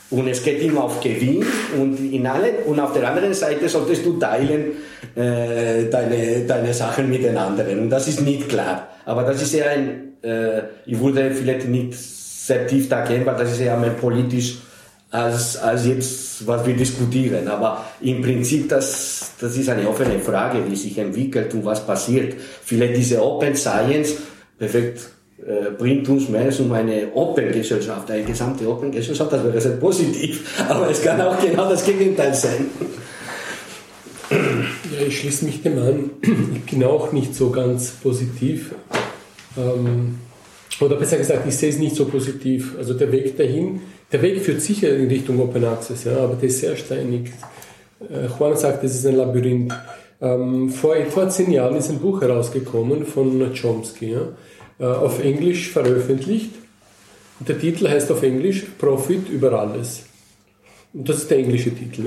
und es geht immer auf Gewinn und in allen, und auf der anderen Seite solltest du teilen äh, deine, deine Sachen mit den anderen. Und das ist nicht klar. Aber das ist ja ein, äh, ich würde vielleicht nicht sehr tief da gehen, weil das ist ja mehr politisch als, als jetzt, was wir diskutieren. Aber im Prinzip, das, das ist eine offene Frage, wie sich entwickelt und was passiert. Vielleicht diese Open Science, äh, bringt uns mehr um eine Open-Gesellschaft, eine gesamte Open-Gesellschaft, das wäre sehr positiv, aber es kann auch genau das Gegenteil sein. Ja, ich schließe mich dem an. Ich bin auch nicht so ganz positiv. Ähm, oder besser gesagt, ich sehe es nicht so positiv. Also der Weg dahin, der Weg führt sicher in Richtung Open Access, ja, aber der ist sehr steinig. Äh, Juan sagt, es ist ein Labyrinth. Ähm, vor etwa zehn Jahren ist ein Buch herausgekommen von Chomsky. Ja äh, auf Englisch veröffentlicht. Und der Titel heißt auf Englisch Profit über alles. Und das ist der englische Titel.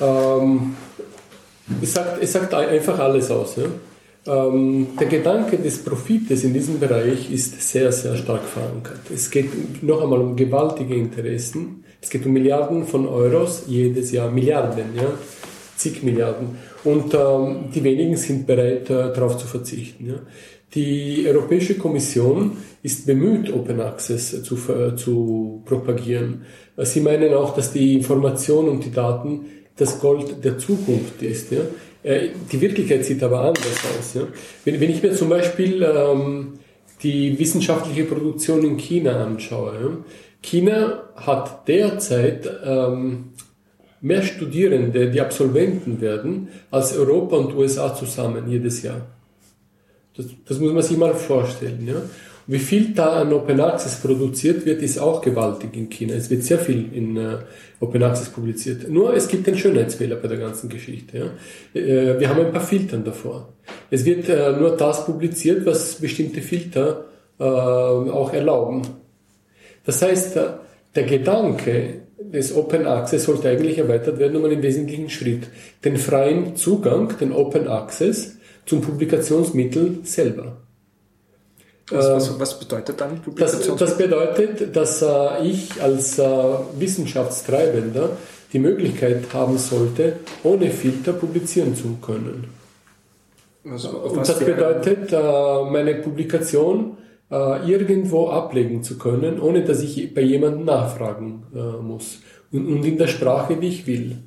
Ja? Ähm, es, sagt, es sagt einfach alles aus. Ja? Ähm, der Gedanke des Profites in diesem Bereich ist sehr, sehr stark verankert. Es geht noch einmal um gewaltige Interessen. Es geht um Milliarden von Euros jedes Jahr, Milliarden, ja, zig Milliarden. Und ähm, die wenigen sind bereit, äh, darauf zu verzichten. Ja. Die Europäische Kommission ist bemüht, Open Access zu, zu propagieren. Sie meinen auch, dass die Information und die Daten das Gold der Zukunft ist. Ja? Äh, die Wirklichkeit sieht aber anders aus. Ja? Wenn, wenn ich mir zum Beispiel ähm, die wissenschaftliche Produktion in China anschaue, ja? China hat derzeit ähm, mehr Studierende, die Absolventen werden, als Europa und USA zusammen jedes Jahr. Das, das muss man sich mal vorstellen. Ja? Wie viel da an Open Access produziert wird, ist auch gewaltig in China. Es wird sehr viel in uh, Open Access publiziert. Nur es gibt einen Schönheitsfehler bei der ganzen Geschichte. Ja? Uh, wir haben ein paar Filtern davor. Es wird uh, nur das publiziert, was bestimmte Filter auch erlauben. Das heißt, der Gedanke des Open Access sollte eigentlich erweitert werden um einen wesentlichen Schritt. Den freien Zugang, den Open Access, zum Publikationsmittel selber. Was, was, ähm, was bedeutet dann Publikationsmittel? Das, das bedeutet, dass äh, ich als äh, Wissenschaftstreibender die Möglichkeit haben sollte, ohne Filter publizieren zu können. Also, Und das bedeutet, äh, meine Publikation äh, irgendwo ablegen zu können, ohne dass ich bei jemandem nachfragen äh, muss. Und, und in der Sprache, die ich will.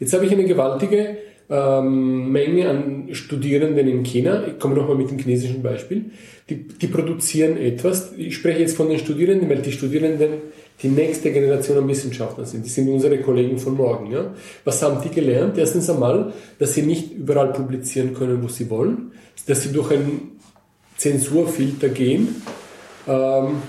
Jetzt habe ich eine gewaltige ähm, Menge an Studierenden in China, ich komme nochmal mit dem chinesischen Beispiel, die, die produzieren etwas, ich spreche jetzt von den Studierenden, weil die Studierenden die nächste Generation an Wissenschaftlern sind. Die sind unsere Kollegen von morgen. Ja? Was haben die gelernt? Erstens einmal, dass sie nicht überall publizieren können, wo sie wollen, dass sie durch einen Zensurfilter gehen. Ähm,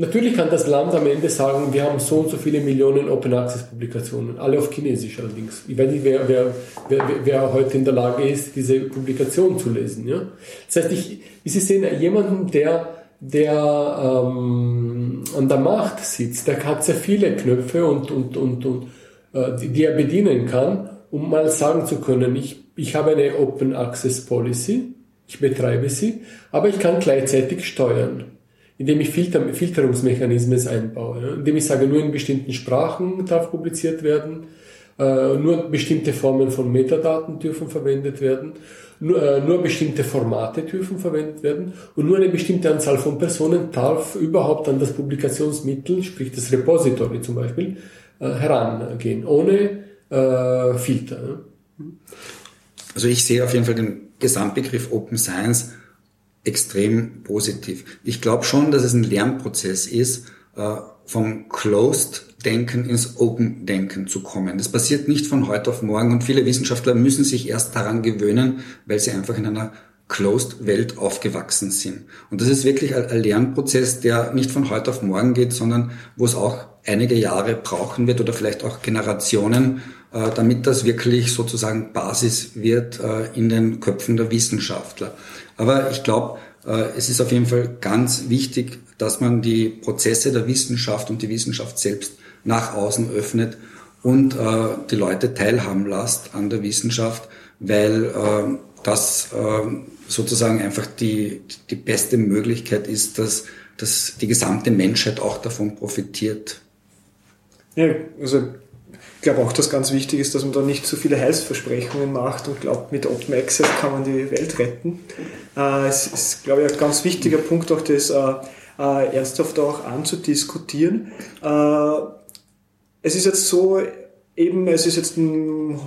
natürlich kann das Land am Ende sagen, wir haben so und so viele Millionen Open Access Publikationen, alle auf Chinesisch allerdings. Ich weiß nicht, wer, wer, wer, wer heute in der Lage ist, diese Publikation zu lesen. Ja? Das heißt, ich, Sie sehen jemanden, der der ähm, an der Macht sitzt, der hat sehr viele Knöpfe und, und, und, und äh, die, die er bedienen kann, um mal sagen zu können, ich, ich habe eine Open Access Policy, ich betreibe sie, aber ich kann gleichzeitig steuern, indem ich Filter, Filterungsmechanismen einbaue, indem ich sage, nur in bestimmten Sprachen darf publiziert werden, äh, nur bestimmte Formen von Metadaten dürfen verwendet werden nur, äh, nur bestimmte Formate dürfen verwendet werden und nur eine bestimmte Anzahl von Personen darf überhaupt an das Publikationsmittel, sprich das Repository zum Beispiel, äh, herangehen, ohne äh, Filter. Also ich sehe auf jeden Fall den Gesamtbegriff Open Science extrem positiv. Ich glaube schon, dass es ein Lernprozess ist, äh, vom Closed Denken ins Open Denken zu kommen. Das passiert nicht von heute auf morgen und viele Wissenschaftler müssen sich erst daran gewöhnen, weil sie einfach in einer Closed Welt aufgewachsen sind. Und das ist wirklich ein Lernprozess, der nicht von heute auf morgen geht, sondern wo es auch einige Jahre brauchen wird oder vielleicht auch Generationen, äh, damit das wirklich sozusagen Basis wird äh, in den Köpfen der Wissenschaftler. Aber ich glaube, äh, es ist auf jeden Fall ganz wichtig, dass man die Prozesse der Wissenschaft und die Wissenschaft selbst nach außen öffnet und äh, die Leute teilhaben lässt an der Wissenschaft, weil äh, das sozusagen einfach die, die beste Möglichkeit ist, dass, dass die gesamte Menschheit auch davon profitiert. Ja, also ich glaube auch, dass ganz wichtig ist, dass man da nicht zu viele Heilsversprechungen macht und glaubt, mit Open Access kann man die Welt retten. Äh, es ist, glaube ich, ein ganz wichtiger Punkt, auch das äh, äh, ernsthaft auch anzudiskutieren. Es ist jetzt so, eben, es ist jetzt ein,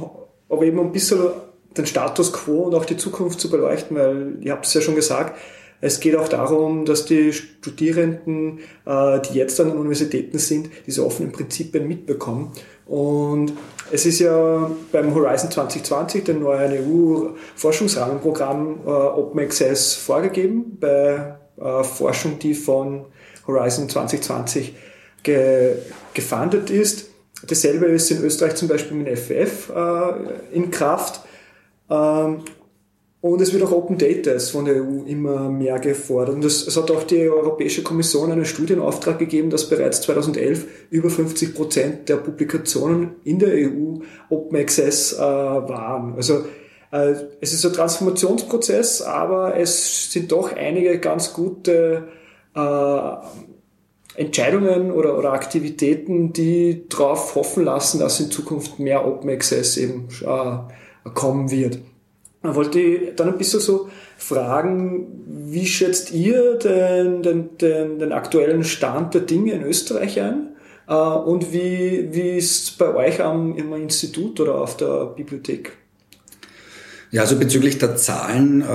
aber eben ein bisschen den Status quo und auch die Zukunft zu beleuchten, weil ich habe es ja schon gesagt, es geht auch darum, dass die Studierenden, die jetzt an den Universitäten sind, diese offenen Prinzipien mitbekommen. Und es ist ja beim Horizon 2020, dem neuen EU-Forschungsrahmenprogramm, äh, Open Access vorgegeben, bei äh, Forschung, die von Horizon 2020 ge gefundet ist. Dasselbe ist in Österreich zum Beispiel mit FF äh, in Kraft. Ähm, und es wird auch Open Data von der EU immer mehr gefordert. Und es, hat auch die Europäische Kommission einen Studienauftrag gegeben, dass bereits 2011 über 50 Prozent der Publikationen in der EU Open Access äh, waren. Also äh, es ist ein Transformationsprozess, aber es sind doch einige ganz gute äh, Entscheidungen oder, oder Aktivitäten, die darauf hoffen lassen, dass in Zukunft mehr Open Access eben äh, kommen wird. Da wollte ich dann ein bisschen so fragen, wie schätzt ihr den, den, den, den aktuellen Stand der Dinge in Österreich ein? Äh, und wie, wie ist es bei euch am, im Institut oder auf der Bibliothek? Ja, also bezüglich der Zahlen, äh,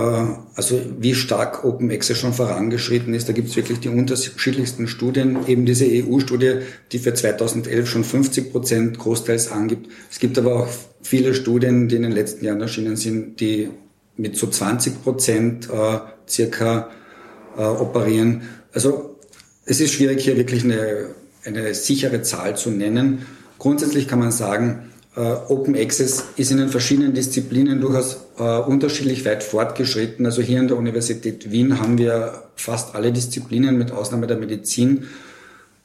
also wie stark Open Access schon vorangeschritten ist, da gibt es wirklich die unterschiedlichsten Studien. Eben diese EU-Studie, die für 2011 schon 50 Prozent großteils angibt. Es gibt aber auch viele Studien, die in den letzten Jahren erschienen sind, die mit so 20 Prozent äh, circa äh, operieren. Also es ist schwierig, hier wirklich eine, eine sichere Zahl zu nennen. Grundsätzlich kann man sagen, Open Access ist in den verschiedenen Disziplinen durchaus äh, unterschiedlich weit fortgeschritten. Also hier an der Universität Wien haben wir fast alle Disziplinen mit Ausnahme der Medizin.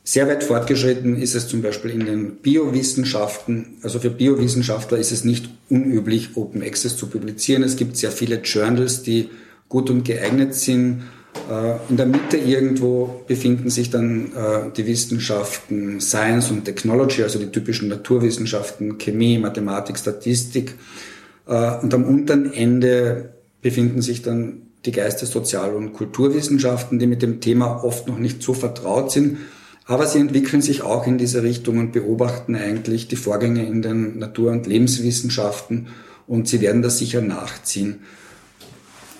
Sehr weit fortgeschritten ist es zum Beispiel in den Biowissenschaften. Also für Biowissenschaftler ist es nicht unüblich, Open Access zu publizieren. Es gibt sehr viele Journals, die gut und geeignet sind. Äh, in der Mitte irgendwo befinden sich dann äh, die Wissenschaften Science und Technology, also die typischen Naturwissenschaften, Chemie, Mathematik, Statistik. Äh, und am unteren Ende befinden sich dann die Geistes-, Sozial- und Kulturwissenschaften, die mit dem Thema oft noch nicht so vertraut sind. Aber sie entwickeln sich auch in diese Richtung und beobachten eigentlich die Vorgänge in den Natur- und Lebenswissenschaften und sie werden das sicher nachziehen.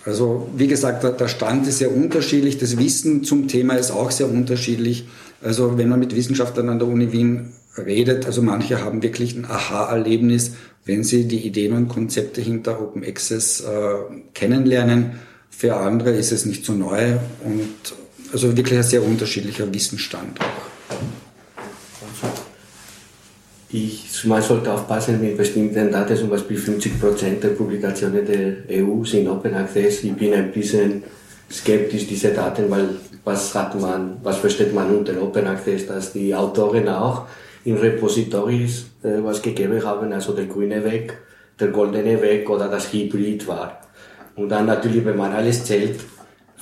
Also wie gesagt, der Stand ist sehr unterschiedlich, das Wissen zum Thema ist auch sehr unterschiedlich. Also wenn man mit Wissenschaftlern an der Uni Wien redet, also manche haben wirklich ein Aha-Erlebnis, wenn sie die Ideen und Konzepte hinter Open Access äh, kennenlernen. Für andere ist es nicht so neu und also wirklich ein sehr unterschiedlicher Wissensstand auch. Ich, man sollte aufpassen mit bestimmten Daten, zum Beispiel 50% der Publikationen der EU sind Open Access. Ich bin ein bisschen skeptisch, diese Daten, weil was hat man, was versteht man unter Open Access, dass die Autoren auch in Repositories äh, was gegeben haben, also der grüne Weg, der goldene Weg oder das Hybrid war. Und dann natürlich, wenn man alles zählt,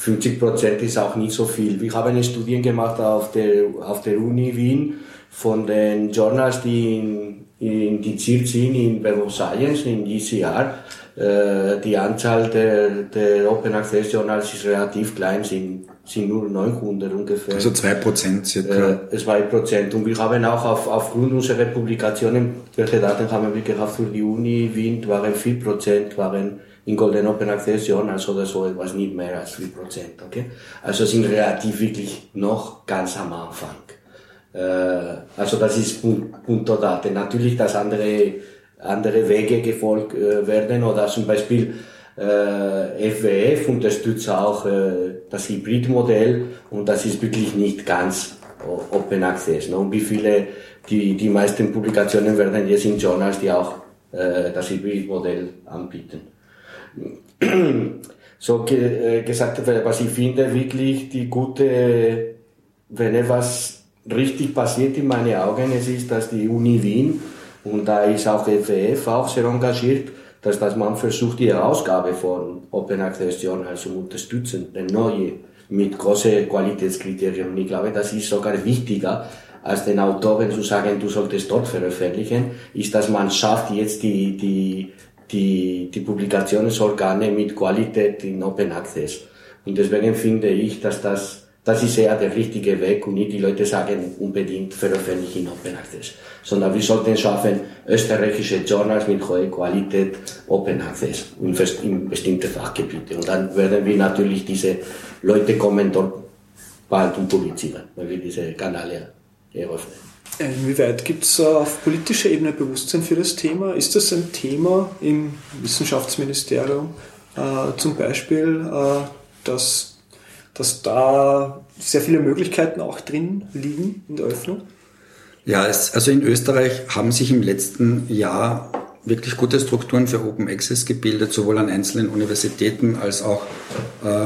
50% ist auch nicht so viel. Wir haben Studien gemacht auf der, auf der Uni Wien, von den Journals, die in, indiziert sind in of Science, in ECR. Äh, die Anzahl der, der Open Access Journals ist relativ klein, sind, sind nur 900 ungefähr. Also 2% circa. Äh, 2%. Und wir haben auch auf, aufgrund unserer Publikationen, welche Daten haben wir gehabt für die Uni Wien, waren 4% waren in Golden Open Access Journals oder so etwas nicht mehr als 4%. Okay? Also sind relativ wirklich noch ganz am Anfang. Äh, also das ist Punto Daten. Natürlich, dass andere, andere Wege gefolgt äh, werden oder zum Beispiel äh, FWF unterstützt auch äh, das Hybridmodell und das ist wirklich nicht ganz Open Access. Ne? Und wie viele, die, die meisten Publikationen werden jetzt in Journals, die auch äh, das Hybridmodell anbieten. So ge äh, gesagt, was ich finde, wirklich die gute, wenn etwas richtig passiert in meinen Augen, es ist, dass die Uni Wien, und da ist auch FWF auch sehr engagiert, dass, dass man versucht, die Herausgabe von Open Access Journals zu unterstützen, den neue, mit großen Qualitätskriterien. Ich glaube, das ist sogar wichtiger, als den Autoren zu sagen, du solltest dort veröffentlichen, ist, dass man schafft jetzt die, die, die, die Publikationsorgane mit Qualität in Open Access. Und deswegen finde ich, dass das das ist eher der richtige Weg und nicht die Leute sagen unbedingt veröffentlichen Open Access, sondern wir sollten schaffen, österreichische Journals mit hoher Qualität Open Access in, in bestimmte Fachgebiete. Und dann werden wir natürlich diese Leute kommen dort bald und publizieren, wenn wir diese Kanäle eröffnen. Inwieweit gibt es auf politischer Ebene Bewusstsein für das Thema? Ist das ein Thema im Wissenschaftsministerium äh, zum Beispiel, äh, dass dass da sehr viele Möglichkeiten auch drin liegen in der Öffnung? Ja, es, also in Österreich haben sich im letzten Jahr wirklich gute Strukturen für Open Access gebildet, sowohl an einzelnen Universitäten als auch äh,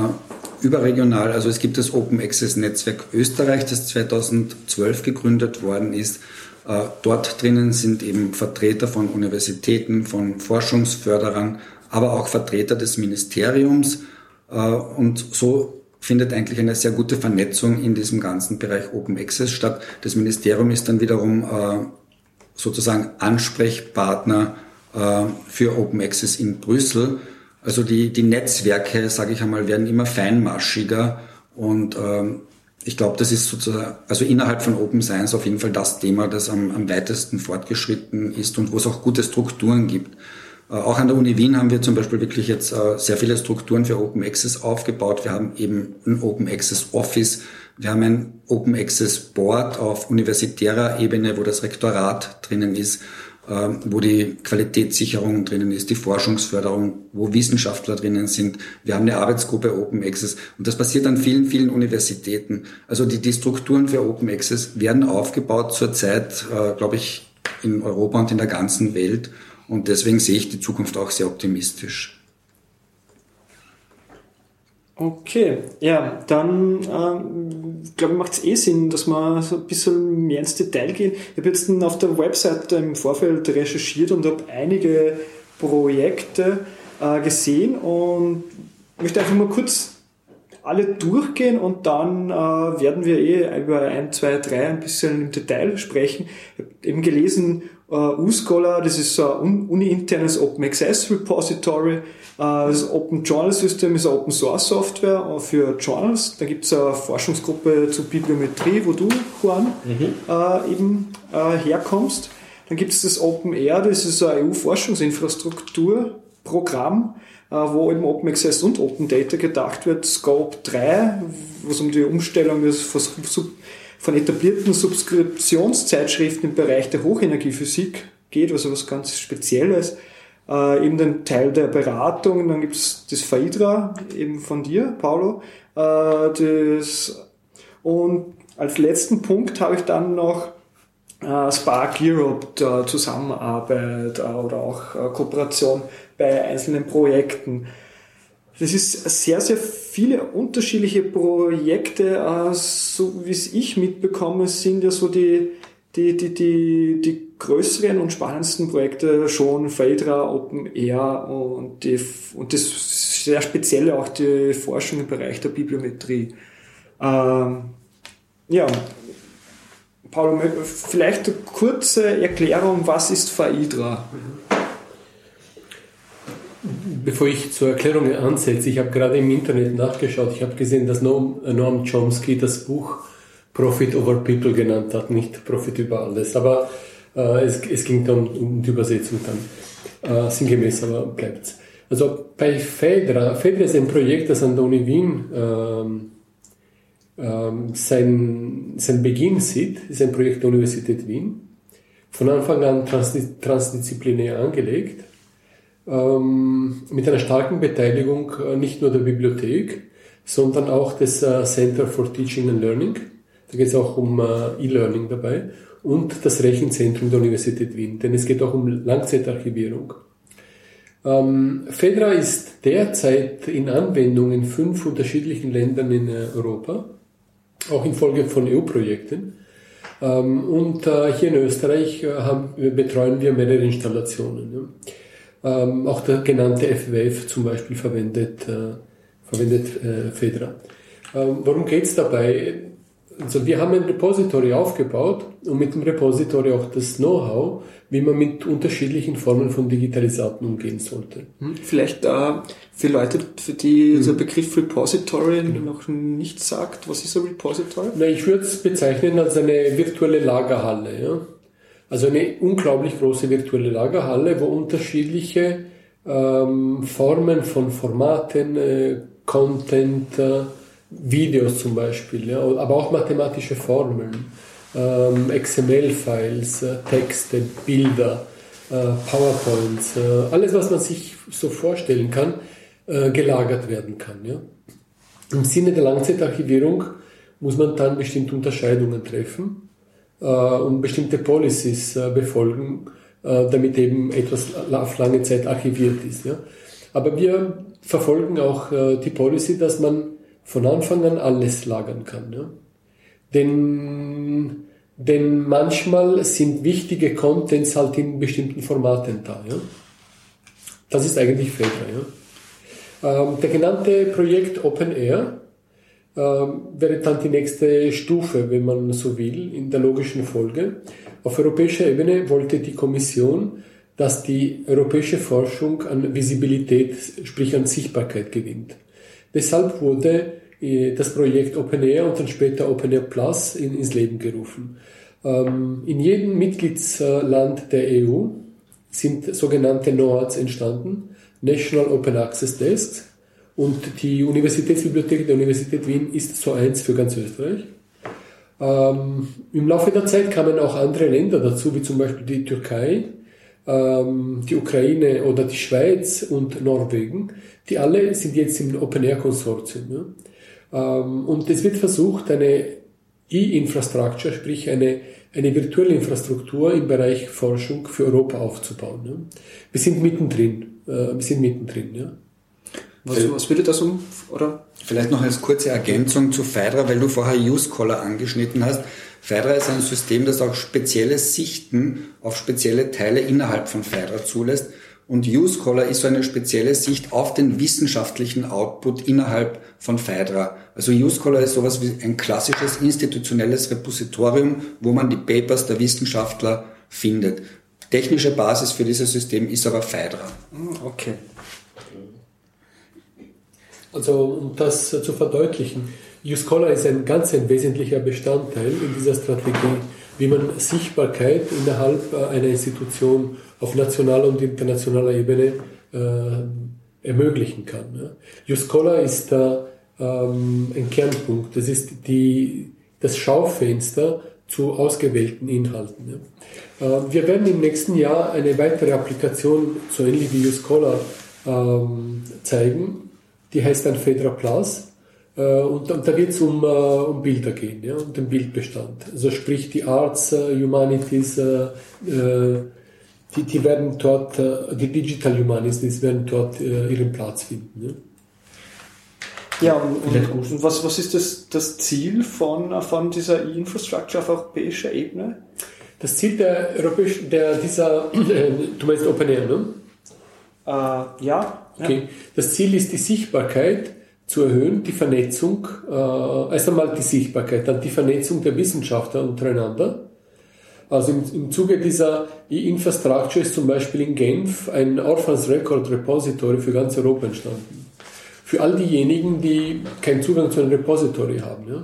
überregional. Also es gibt das Open Access Netzwerk Österreich, das 2012 gegründet worden ist. Äh, dort drinnen sind eben Vertreter von Universitäten, von Forschungsförderern, aber auch Vertreter des Ministeriums. Äh, und so findet eigentlich eine sehr gute Vernetzung in diesem ganzen Bereich Open Access statt. Das Ministerium ist dann wiederum äh, sozusagen Ansprechpartner für Open Access in Brüssel. Also die, die Netzwerke, sage ich einmal, werden immer feinmaschiger und ähm, ich glaube, das ist sozusagen, also innerhalb von Open Science auf jeden Fall das Thema, das am, am weitesten fortgeschritten ist und wo es auch gute Strukturen gibt. Äh, auch an der Uni Wien haben wir zum Beispiel wirklich jetzt äh, sehr viele Strukturen für Open Access aufgebaut. Wir haben eben ein Open Access Office, wir haben ein Open Access Board auf universitärer Ebene, wo das Rektorat drinnen ist, wo die Qualitätssicherung drinnen ist, die Forschungsförderung, wo Wissenschaftler drinnen sind. Wir haben eine Arbeitsgruppe Open Access und das passiert an vielen, vielen Universitäten. Also die, die Strukturen für Open Access werden aufgebaut zurzeit, äh, glaube ich, in Europa und in der ganzen Welt. Und deswegen sehe ich die Zukunft auch sehr optimistisch. Okay, ja, dann ähm, glaube ich, macht es eh Sinn, dass wir so ein bisschen mehr ins Detail gehen. Ich habe jetzt auf der Website im Vorfeld recherchiert und habe einige Projekte äh, gesehen und möchte einfach mal kurz alle durchgehen und dann äh, werden wir eh über ein, zwei, drei ein bisschen im Detail sprechen. Ich habe eben gelesen, Uh, UScholar, das ist ein uni-internes Open Access Repository. Uh, das Open Journal System ist eine Open Source Software für Journals. Da gibt es eine Forschungsgruppe zur Bibliometrie, wo du, Juan, mhm. uh, eben herkommst. Dann gibt es das Open Air, das ist ein EU-Forschungsinfrastrukturprogramm, äh, wo eben Open Access und Open Data gedacht wird. Scope 3, wo es um die Umstellung des von etablierten Subskriptionszeitschriften im Bereich der Hochenergiephysik geht, also was ganz Spezielles. Äh, eben den Teil der Beratung, dann gibt es das FAIDRA, eben von dir, Paulo. Äh, das, und als letzten Punkt habe ich dann noch äh, Spark Europe, der Zusammenarbeit äh, oder auch äh, Kooperation bei einzelnen Projekten. Das ist sehr, sehr viele unterschiedliche Projekte, äh, so wie es ich mitbekomme, sind ja so die, die, die, die, die größeren und spannendsten Projekte schon Phaedra, Open Air und, die, und das sehr spezielle auch die Forschung im Bereich der Bibliometrie. Ähm, ja, Paul, vielleicht eine kurze Erklärung, was ist Phaedra? Bevor ich zur Erklärung ansetze, ich habe gerade im Internet nachgeschaut, ich habe gesehen, dass Noam Chomsky das Buch Profit over People genannt hat, nicht Profit über alles. Aber äh, es, es, ging dann um die Übersetzung dann. Äh, sinngemäß, aber bleibt Also bei Fedra, Fedra ist ein Projekt, das an der Uni Wien ähm, ähm, sein, sein Beginn sieht, ist ein Projekt der Universität Wien, von Anfang an transdisziplinär angelegt, ähm, mit einer starken Beteiligung äh, nicht nur der Bibliothek, sondern auch des äh, Center for Teaching and Learning. Da geht es auch um äh, E-Learning dabei und das Rechenzentrum der Universität Wien, denn es geht auch um Langzeitarchivierung. Ähm, Fedra ist derzeit in Anwendung in fünf unterschiedlichen Ländern in Europa auch infolge von EU-Projekten. Ähm, und äh, hier in Österreich äh, haben, betreuen wir mehrere Installationen. Ähm, auch der genannte FWF zum Beispiel verwendet, äh, verwendet Fedra. Ähm, worum geht es dabei? Also wir haben ein Repository aufgebaut und mit dem Repository auch das Know-how, wie man mit unterschiedlichen Formen von Digitalisaten umgehen sollte. Hm, vielleicht äh, für Leute, für die mhm. der Begriff Repository mhm. noch nichts sagt, was ist ein Repository? Na, ich würde es bezeichnen als eine virtuelle Lagerhalle. Ja? Also eine unglaublich große virtuelle Lagerhalle, wo unterschiedliche ähm, Formen von Formaten, äh, Content, äh, Videos zum Beispiel, ja, aber auch mathematische Formeln, ähm, XML-Files, äh, Texte, Bilder, äh, PowerPoints, äh, alles, was man sich so vorstellen kann, äh, gelagert werden kann. Ja. Im Sinne der Langzeitarchivierung muss man dann bestimmte Unterscheidungen treffen und bestimmte Policies äh, befolgen, damit eben etwas auf lange Zeit archiviert ist. Ja. Aber wir verfolgen auch die Policy, dass man von Anfang an alles lagern kann. Ja? Denn, denn manchmal sind wichtige Contents halt in bestimmten Formaten da. Ja? Das ist eigentlich Fedra. Ja? Ähm, der genannte Projekt Open Air wäre dann die nächste Stufe, wenn man so will, in der logischen Folge. Auf europäischer Ebene wollte die Kommission, dass die europäische Forschung an Visibilität, sprich an Sichtbarkeit gewinnt. Deshalb wurde äh, das Projekt Open Air und dann später Open Air Plus in, ins Leben gerufen. Ähm, in jedem Mitgliedsland der EU sind sogenannte NOADs entstanden, National Open Access Desks, und die Universitätsbibliothek der Universität Wien ist so eins für ganz Österreich. Ähm, Im Laufe der Zeit kamen auch andere Länder dazu, wie zum Beispiel die Türkei, ähm, die Ukraine oder die Schweiz und Norwegen. Die alle sind jetzt im Open Air Konsortium. Ja. Ähm, und es wird versucht, eine E-Infrastructure, sprich eine, eine virtuelle Infrastruktur im Bereich Forschung für Europa aufzubauen. Ja. Wir sind mittendrin. Äh, wir sind mittendrin, ja. Was, was würde das um, oder? Vielleicht noch als kurze Ergänzung zu FIDRA, weil du vorher Use-Caller angeschnitten hast. FIDRA ist ein System, das auch spezielle Sichten auf spezielle Teile innerhalb von FIDRA zulässt. Und Use-Caller ist so eine spezielle Sicht auf den wissenschaftlichen Output innerhalb von FIDRA. Also Use-Caller ist sowas wie ein klassisches institutionelles Repositorium, wo man die Papers der Wissenschaftler findet. Technische Basis für dieses System ist aber FIDRA. Hm, okay. Also um das zu verdeutlichen, Use-Caller ist ein ganz ein wesentlicher Bestandteil in dieser Strategie wie man Sichtbarkeit innerhalb äh, einer Institution auf nationaler und internationaler Ebene äh, ermöglichen kann. Ja. Juscola ist da ähm, ein Kernpunkt. Das ist die, das Schaufenster zu ausgewählten Inhalten. Ja. Äh, wir werden im nächsten Jahr eine weitere Applikation, so ähnlich wie Juscola, ähm, zeigen. Die heißt dann Fedra Plus. Äh, und, und, da wird es um, äh, um Bilder gehen, ja, um den Bildbestand. Also sprich die Arts, äh, Humanities, äh, die, die werden dort, die Digital Humanities werden dort ihren Platz finden. Ja, ja und, und, und, was, was ist das, das Ziel von, von dieser E-Infrastructure auf europäischer Ebene? Das Ziel der europäischen, der, dieser, du meinst Open Air, ne? Äh, ja. Okay. Ja. Das Ziel ist die Sichtbarkeit zu erhöhen, die Vernetzung, äh, erst einmal die Sichtbarkeit, dann die Vernetzung der Wissenschaftler untereinander. Also im, im Zuge dieser E-Infrastructure ist zum Beispiel in Genf ein Orphans Record Repository für ganz Europa entstanden. Für all diejenigen, die keinen Zugang zu einem Repository haben. Ja.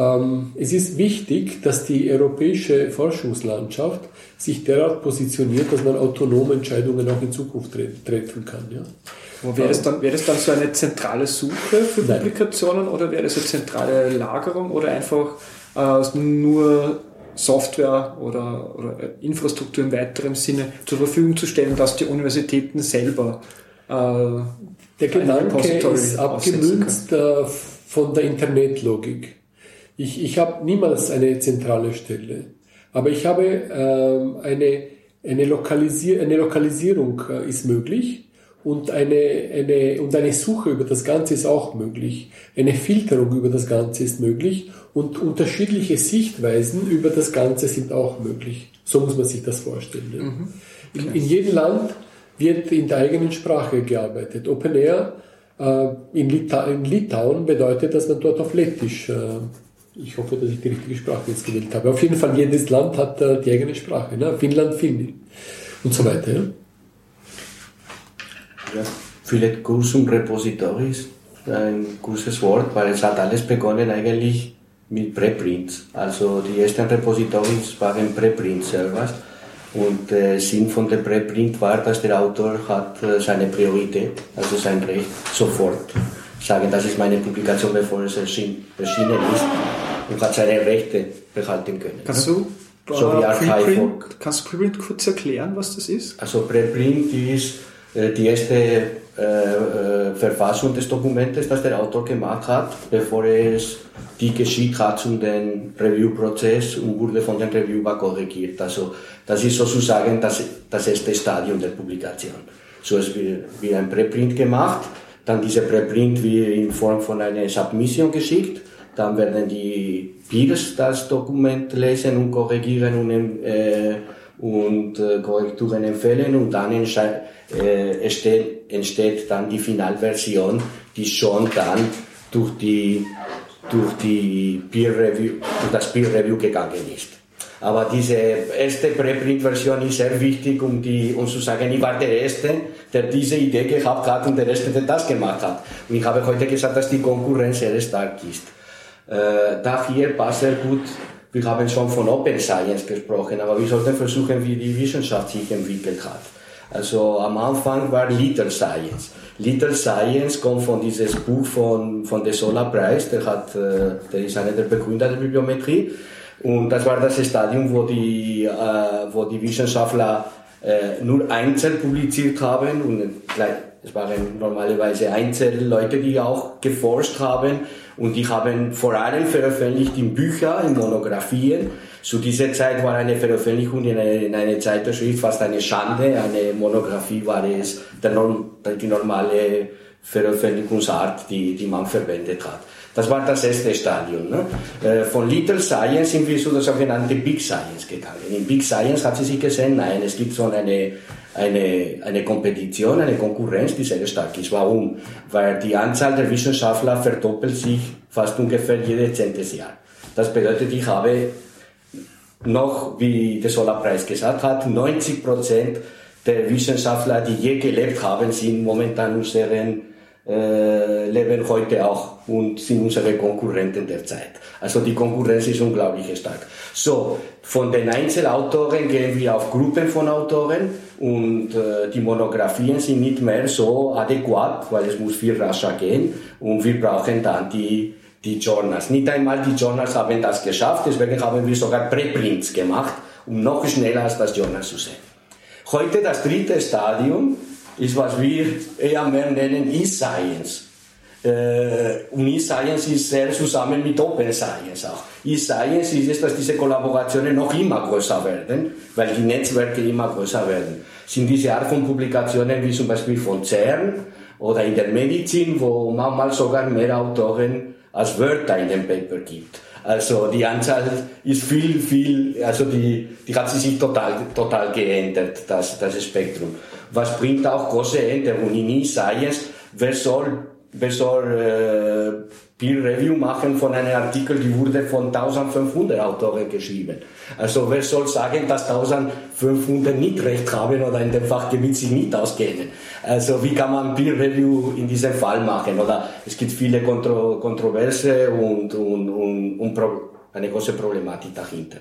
Ähm, es ist wichtig, dass die europäische Forschungslandschaft sich derart positioniert, dass man autonome Entscheidungen auch in Zukunft treffen kann. Ja. Wäre das, dann, wäre das dann so eine zentrale Suche für Nein. Publikationen oder wäre das eine zentrale Lagerung oder einfach äh, nur Software oder, oder Infrastruktur im weiteren Sinne zur Verfügung zu stellen, dass die Universitäten selber äh, der Gedanke ist abgemünzt äh, von der Internetlogik. Ich, ich habe niemals eine zentrale Stelle, aber ich habe äh, eine, eine, Lokalisier eine Lokalisierung äh, ist möglich und eine, eine, und eine Suche über das Ganze ist auch möglich. Eine Filterung über das Ganze ist möglich und unterschiedliche Sichtweisen über das Ganze sind auch möglich. So muss man sich das vorstellen. Ja. Mhm. In, in, jedem Land wird in der eigenen Sprache gearbeitet. Open Air äh, in, Lita in, Litauen bedeutet, dass man dort auf Lettisch, äh, ich hoffe, dass ich die richtige Sprache jetzt gewählt habe. Auf jeden Fall, jedes Land hat äh, die eigene Sprache. Ne? Finnland, Finnisch und so weiter. Ja ja, viele Kursum Repositories, ein großes Wort, weil es hat alles begonnen eigentlich mit Preprints. Also die ersten Repositories waren Preprint-Servers und der äh, Sinn von der Preprint war, dass der Autor hat äh, seine Priorität, also sein Recht, sofort sagen, das ist meine Publikation, bevor es erschienen ist und hat seine Rechte behalten können. Kannst du so wie Preprint, kannst du Preprint kurz erklären, was das ist? Also Preprint ist äh, die erste äh, äh, Verfassung des Dokumentes, das der Autor gemacht hat, bevor er es die geschickt hat zum den Review-Prozess und wurde von den Reviewer korrigiert. Also das ist sozusagen das, das erste Stadium der Publikation. So ist wie, wie ein Preprint gemacht, dann dieser Preprint wird in Form von einer Submission geschickt, dann werden die Peers das Dokument lesen und korrigieren und, äh, und äh, Korrekturen empfehlen und dann äh, entsteht, entsteht dann die Finalversion, die schon dann durch die durch die Peer Review, durch das Peer Review gegangen ist. Aber diese erste Preprint-Version ist sehr wichtig, um, die, um zu sagen, ich war der Erste, der diese Idee gehabt hat und der Erste, der das gemacht hat. Und ich habe heute gesagt, dass die Konkurrenz sehr stark ist. Äh, daher passt sehr gut, wir haben schon von Open Science gesprochen, aber wir sollten versuchen, wie die Wissenschaft sich entwickelt hat. Also am Anfang war Little Science. Little Science kommt von dieses Buch von, von der Solar Price, der hat, äh, der ist einer der Begründer der Bibliometrie. Und das war das Stadium, wo die, äh, wo die Wissenschaftler äh, nur einzeln publiziert haben und es waren normalerweise Einzelleute, die auch geforscht haben und die haben vor allem veröffentlicht in Büchern, in Monographien zu dieser Zeit war eine Veröffentlichung in einer in eine Zeitschrift fast eine Schande. Eine Monographie war es die normale Veröffentlichungsart, die, die man verwendet hat. Das war das erste Stadium. Ne? Äh, von Little Science sind wir zu der sogenannten Big Science gegangen. In Big Science hat sie sich gesehen, nein, es gibt so eine, eine, eine Kompetition, eine Konkurrenz, die sehr stark ist. Warum? Weil die Anzahl der Wissenschaftler verdoppelt sich fast ungefähr jedes zehnte Jahr. Das bedeutet, ich habe noch, wie der Solarpreis gesagt hat, 90 Prozent der Wissenschaftler, die je gelebt haben, sind momentan unseren äh, leben heute auch und sind unsere Konkurrenten der Zeit. Also die Konkurrenz ist unglaublich stark. So, von den Einzelautoren gehen wir auf Gruppen von Autoren und äh, die Monographien sind nicht mehr so adäquat, weil es muss viel rascher gehen und wir brauchen dann die die Journals. Nicht einmal die Journals haben das geschafft, deswegen haben wir sogar Preprints gemacht, um noch schneller als das Journal zu sehen. Heute das dritte Stadium ist, was wir eher mehr nennen E-Science. Äh, und E-Science ist sehr zusammen mit Open Science auch. E-Science ist es, dass diese Kollaborationen noch immer größer werden, weil die Netzwerke immer größer werden. Sind diese Art von Publikationen wie zum Beispiel von CERN oder in der Medizin, wo manchmal sogar mehr Autoren als Wörter in dem Paper gibt. Also die Anzahl ist viel, viel, also die, die hat sich total, total geändert, das, das Spektrum. Was bringt auch große Änderungen in E-Science? Wer soll, wer soll äh, Peer Review machen von einem Artikel, die wurde von 1500 Autoren geschrieben. Also wer soll sagen, dass 1500 nicht recht haben oder in dem Fachgebiet sich nicht auskennen? Also wie kann man Peer Review in diesem Fall machen? Oder es gibt viele Kontro Kontroverse und, und, und, und eine große Problematik dahinter.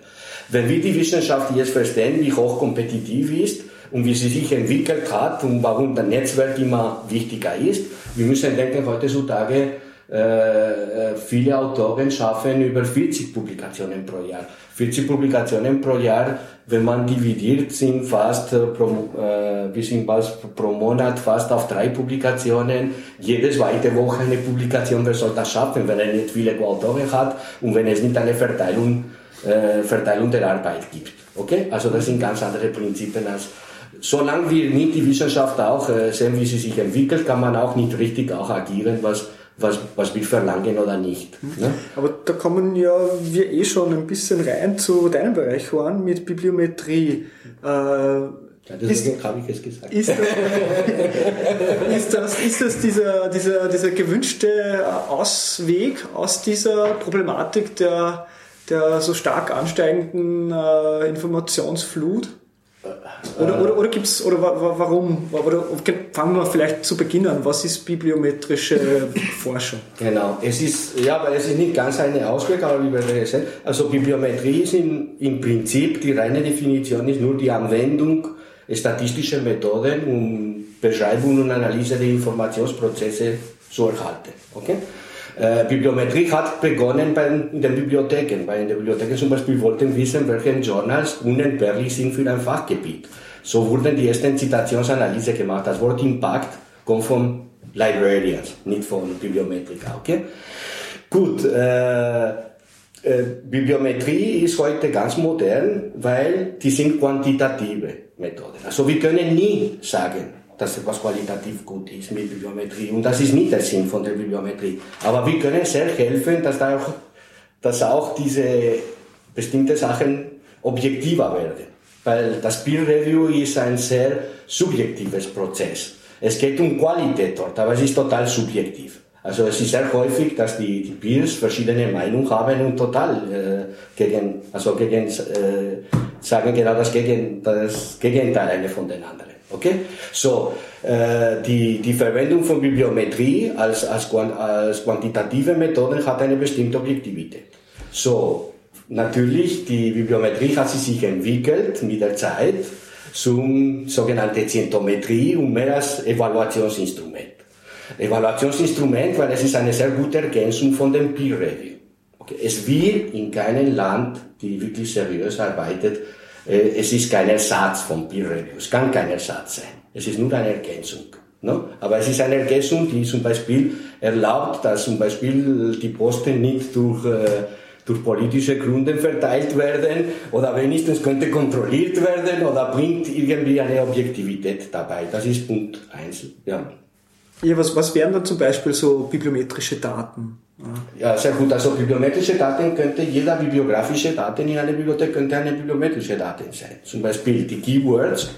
Wenn wir die Wissenschaft jetzt verstehen, wie hoch kompetitiv ist und wie sie sich entwickelt hat und warum das Netzwerk immer wichtiger ist, wir müssen denken heutzutage, äh, äh, viele Autoren schaffen über 40 Publikationen pro Jahr. 40 Publikationen pro Jahr, wenn man dividiert, sind fast äh, pro, äh, wir sind fast pro Monat fast auf drei Publikationen. Jede zweite Woche eine Publikation, wer soll das schaffen, wenn er nicht viele Autoren hat und wenn es nicht eine Verteilung, äh, Verteilung der Arbeit gibt. Okay? Also das sind ganz andere Prinzipien als solange wir nicht die Wissenschaft auch äh, sehen, wie sie sich entwickelt, kann man auch nicht richtig auch agieren, was was, was wir verlangen oder nicht. Ne? Aber da kommen ja wir eh schon ein bisschen rein zu deinem Bereich, Juan, mit Bibliometrie. Äh, ja, deswegen habe ich es gesagt. Ist das, ist das, ist das dieser, dieser, dieser gewünschte Ausweg aus dieser Problematik der, der so stark ansteigenden äh, Informationsflut? Oder, oder, oder gibt's, oder warum? Oder fangen wir vielleicht zu Beginn an. Was ist bibliometrische Forschung? Genau, es ist, ja, aber es ist nicht ganz eine Ausweg, aber wie wir sehen, also Bibliometrie ist im, im Prinzip, die reine Definition ist nur die Anwendung statistischer Methoden, um Beschreibung und Analyse der Informationsprozesse zu erhalten. Okay? Äh, Bibliometrie hat begonnen bei den Bibliotheken. Bei den Bibliotheken zum Beispiel wollten wissen, welche Journals unentbehrlich sind für ein Fachgebiet. So wurden die ersten Zitationsanalyse gemacht. Das Wort Impact kommt von Librarians, nicht von Bibliometrika. Okay? Gut, äh, äh, Bibliometrie ist heute ganz modern, weil die sind quantitative Methoden. Also wir können nie sagen, dass etwas qualitativ gut ist mit Bibliometrie. Und das ist nicht der Sinn von der Bibliometrie. Aber wir können sehr helfen, dass, da auch, dass auch diese bestimmte Sachen objektiver werden. Weil das Peer Review ist ein sehr subjektives Prozess. Es geht um Qualität dort, aber es ist total subjektiv. Also es ist sehr häufig, dass die, die Peers verschiedene Meinungen haben und total äh, gegen, also gegen, äh, sagen genau das, gegen, das Gegenteil eine von den anderen. Okay? So, äh, die, die Verwendung von Bibliometrie als, als, als quantitative Methode hat eine bestimmte Objektivität. So, natürlich, die Bibliometrie hat sich entwickelt mit der Zeit zum sogenannten Zientometrie und mehr als Evaluationsinstrument. Evaluationsinstrument, weil es ist eine sehr gute Ergänzung von dem Peer Review. Okay. Es wird in keinem Land, die wirklich seriös arbeitet, es ist kein Ersatz von Peer Review. Es kann kein Ersatz sein. Es ist nur eine Ergänzung. No? Aber es ist eine Ergänzung, die zum Beispiel erlaubt, dass zum Beispiel die Posten nicht durch, äh, durch politische Gründe verteilt werden oder wenigstens könnte kontrolliert werden oder bringt irgendwie eine Objektivität dabei. Das ist Punkt eins. Ja. Ja, was, was wären dann zum Beispiel so bibliometrische Daten? Ja, sehr gut. Also bibliometrische Daten könnte, jeder bibliografische Daten in einer Bibliothek könnte eine bibliometrische Daten sein. Zum Beispiel die Keywords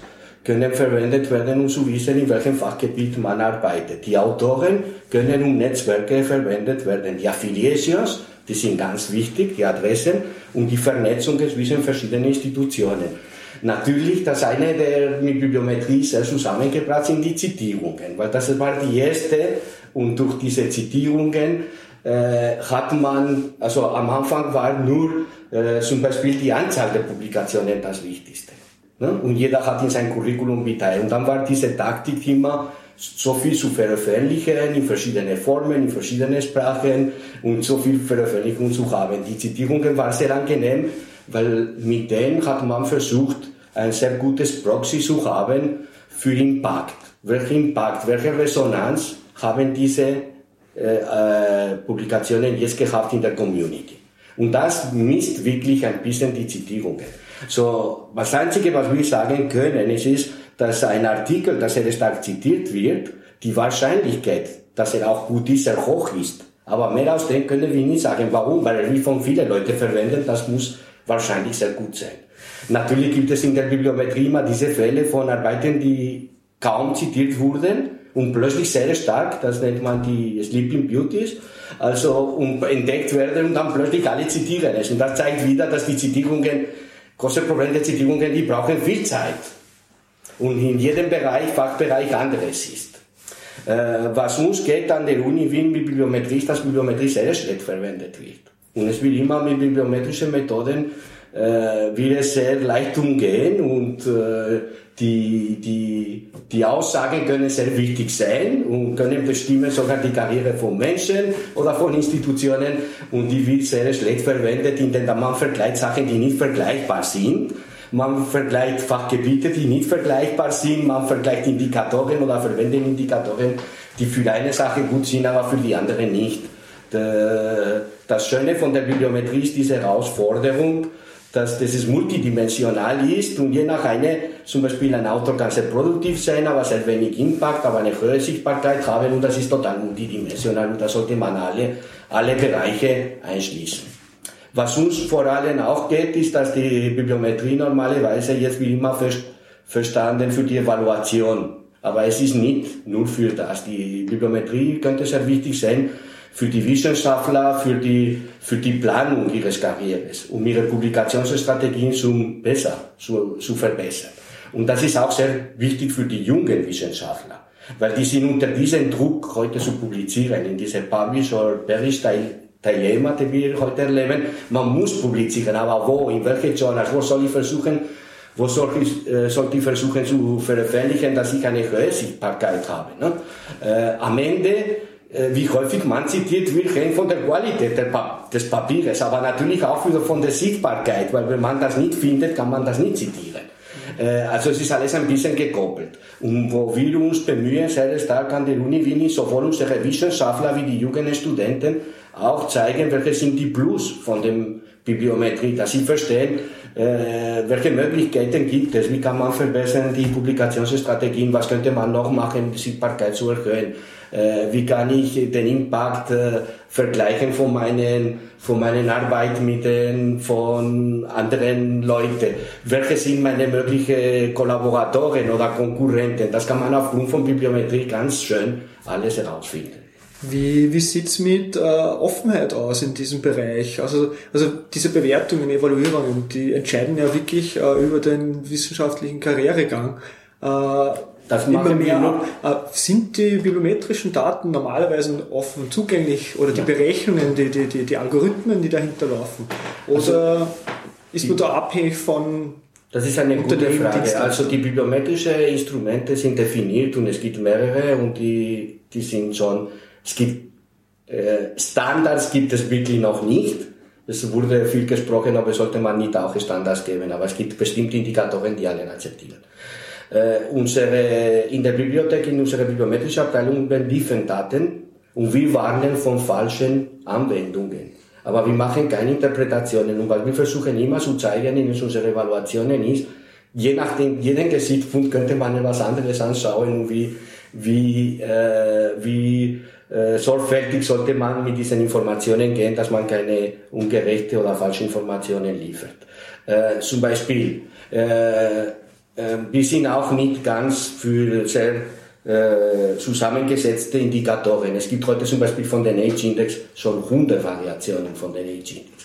können verwendet werden, um zu wissen, in welchem Fachgebiet man arbeitet. Die Autoren können um Netzwerke verwendet werden. Die Affiliations, die sind ganz wichtig, die Adressen und die Vernetzung zwischen verschiedenen Institutionen. Natürlich, das eine, der mit Bibliometrie sehr zusammengebracht sind, die Zitierungen, weil das war die erste und durch diese Zitierungen äh, hat man, also am Anfang war nur äh, zum Beispiel die Anzahl der Publikationen das Wichtigste. Ne? Und jeder hat in sein Curriculum vitae. Und dann war diese Taktik immer, so viel zu veröffentlichen in verschiedene Formen, in verschiedene Sprachen und so viel Veröffentlichung zu haben. Die Zitierungen waren sehr angenehm, weil mit denen hat man versucht, ein sehr gutes Proxy zu haben für Impact. Welchen Impact, welche Resonanz haben diese äh, äh, Publikationen jetzt gehabt in der Community? Und das misst wirklich ein bisschen die Zitierungen. So, das Einzige, was wir sagen können, ist, ist dass ein Artikel, dass er stark zitiert wird, die Wahrscheinlichkeit, dass er auch gut ist, sehr hoch ist. Aber mehr aus dem können wir nicht sagen. Warum? Weil er wie von vielen Leuten verwendet, das muss wahrscheinlich sehr gut sein. Natürlich gibt es in der Bibliometrie immer diese Fälle von Arbeiten, die kaum zitiert wurden und plötzlich sehr stark, das nennt man die Sleeping Beauties, also um, entdeckt werden und dann plötzlich alle zitieren es. Und das zeigt wieder, dass die Zitierungen, große Problem der Zitierungen, die brauchen viel Zeit und in jedem Bereich, Fachbereich anderes ist. Äh, was uns geht an der Uni Wien mit Bibliometrie ist, dass Bibliometrie sehr schlecht verwendet wird. Und es will immer mit bibliometrischen Methoden äh, will es sehr leicht umgehen und äh, die, die, die Aussagen können sehr wichtig sein und können bestimmen sogar die Karriere von Menschen oder von Institutionen. Und die wird sehr schlecht verwendet, indem man vergleicht Sachen, die nicht vergleichbar sind. Man vergleicht Fachgebiete, die nicht vergleichbar sind, man vergleicht Indikatoren oder verwendet Indikatoren, die für eine Sache gut sind, aber für die andere nicht. Das Schöne von der Bibliometrie ist diese Herausforderung, dass das multidimensional ist und je nach eine, zum Beispiel ein Autor kann sehr produktiv sein, aber sehr wenig Impact, aber eine höhere Sichtbarkeit haben und das ist total multidimensional und da sollte man alle, alle Bereiche einschließen. Was uns vor allem auch geht, ist, dass die Bibliometrie normalerweise jetzt wie immer verstanden für die Evaluation. Aber es ist nicht nur für das. Die Bibliometrie könnte sehr wichtig sein für die Wissenschaftler, für die, für die Planung ihres Karrieres, um ihre Publikationsstrategien zu besser, zu, zu verbessern. Und das ist auch sehr wichtig für die jungen Wissenschaftler, weil die sind unter diesem Druck, heute zu publizieren, in diese Publish- or Perish-Style Dilemma, die wir heute erleben. Man muss publizieren, aber wo, in welche Journals, wo soll ich versuchen, wo soll ich, äh, sollte ich versuchen zu veröffentlichen, dass ich eine höhere Sichtbarkeit habe. Ne? Äh, am Ende, wie häufig man zitiert wird, hängt von der Qualität des Papiers, aber natürlich auch wieder von der Sichtbarkeit, weil wenn man das nicht findet, kann man das nicht zitieren. Äh, also es ist alles ein bisschen gekoppelt. Und wo wir uns bemühen, sehr stark an der Uni Wien, sowohl unsere Wissenschaftler wie die jungen Studenten, auch zeigen, welche sind die Plus von dem Bibliometrie, dass sie verstehen, äh, welche Möglichkeiten gibt es, wie kann man verbessern die Publikationsstrategien, was könnte man noch machen, die Sichtbarkeit zu erhöhen, äh, wie kann ich den Impact äh, vergleichen von meinen, von meinen Arbeit mit den von anderen Leuten, welche sind meine möglichen Kollaboratoren oder Konkurrenten, das kann man aufgrund von Bibliometrie ganz schön alles herausfinden. Wie, wie sieht's mit äh, Offenheit aus in diesem Bereich? Also, also diese Bewertungen, Evaluierungen, die entscheiden ja wirklich äh, über den wissenschaftlichen Karrieregang. Äh, das immer mehr ab. Sind die bibliometrischen Daten normalerweise offen zugänglich oder die ja. Berechnungen, die, die, die, die Algorithmen, die dahinter laufen? Oder also, ist man da abhängig von das ist eine gute Frage. Also die biometrischen Instrumente sind definiert und es gibt mehrere und die, die sind schon es gibt äh, Standards gibt es wirklich noch nicht. Es wurde viel gesprochen, aber sollte man nicht auch Standards geben. Aber es gibt bestimmte Indikatoren, die alle akzeptieren. Äh, unsere, in der Bibliothek, in unserer bibliometrischen Abteilung, wir liefern Daten und wir warnen von falschen Anwendungen. Aber wir machen keine Interpretationen. Und was wir versuchen immer zu zeigen in unseren Evaluationen ist, je nachdem, jeden Gesichtspunkt könnte man etwas anderes anschauen, wie, wie, äh, wie äh, sorgfältig sollte man mit diesen Informationen gehen, dass man keine ungerechte oder falsche Informationen liefert. Äh, zum Beispiel, äh, äh, wir sind auch nicht ganz für sehr äh, zusammengesetzte Indikatoren. Es gibt heute zum Beispiel von den Age-Index schon 100 Variationen von den Age-Index.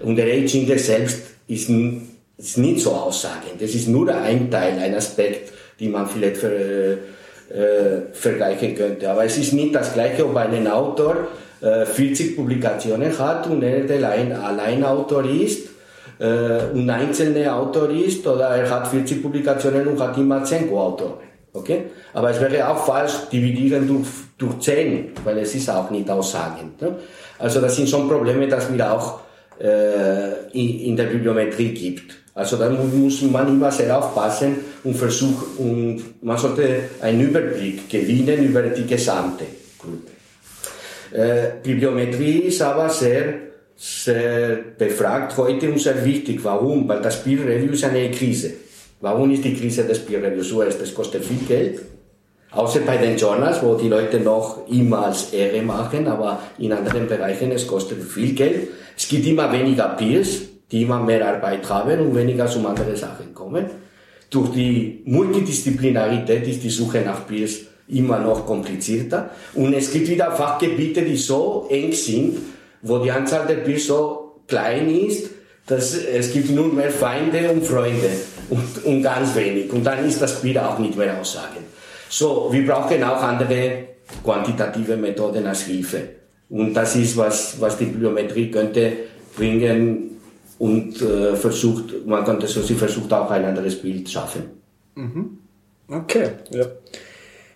Und der Age-Index selbst ist, ist nicht so aussagend. Das ist nur ein Teil, ein Aspekt, die man vielleicht für, äh, vergleichen könnte. Aber es ist nicht das Gleiche, ob ein Autor äh, 40 Publikationen hat und er der Allein Alleinautor ist äh, und einzelne Autor ist oder er hat 40 Publikationen und hat immer 10 Co-Autoren. Okay? Aber es wäre auch falsch, dividieren durch, durch 10, weil es ist auch nicht aussagend. Ne? Also das sind schon Probleme, dass wir auch äh, in, in der Bibliometrie gibt. Also da muss man immer sehr aufpassen und versuchen, und man sollte einen Überblick gewinnen über die gesamte Gruppe. Äh, Bibliometrie ist aber sehr befragt heute und sehr wichtig. Warum? Weil das Peer Review ist eine Krise. Warum ist die Krise des Peer Reviews so? Das kostet viel Geld. Außer bei den Journals, wo die Leute noch immer als Ehre machen, aber in anderen Bereichen es kostet viel Geld. Es gibt immer weniger Peers, die immer mehr Arbeit haben und weniger zum andere Sachen kommen. Durch die Multidisziplinarität ist die Suche nach Peers immer noch komplizierter. Und es gibt wieder Fachgebiete, die so eng sind, wo die Anzahl der Peers so klein ist, dass es gibt nur mehr Feinde und Freunde und, und ganz wenig. Und dann ist das Bild auch nicht mehr aussagen. So, wir brauchen auch andere quantitative Methoden als Hilfe. Und das ist, was, was die Biometrie könnte bringen und äh, versucht, man könnte so, sie versucht auch ein anderes Bild schaffen. Mhm. Okay, ja.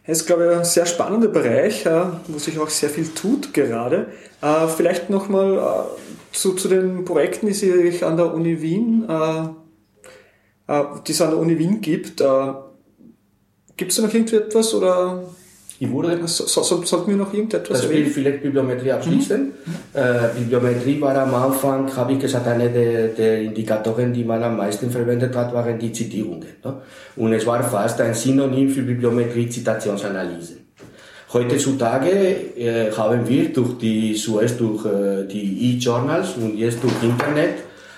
Das ist, glaube ich, ein sehr spannender Bereich, äh, wo sich auch sehr viel tut gerade. Äh, vielleicht nochmal äh, zu, zu den Projekten, die sich an der Uni Wien, die es an der Uni Wien gibt. Gibt es da noch irgendetwas oder ich wurde, so, so, sollten wir noch irgendetwas das will ich vielleicht Bibliometrie abschließen. Mhm. Äh, Bibliometrie war am Anfang, habe ich gesagt, eine der, der, Indikatoren, die man am meisten verwendet hat, waren die Zitierungen. Ne? Und es war fast ein Synonym für Bibliometrie Zitationsanalyse. Heutzutage äh, haben wir durch die, zuerst durch äh, die E-Journals und jetzt durch Internet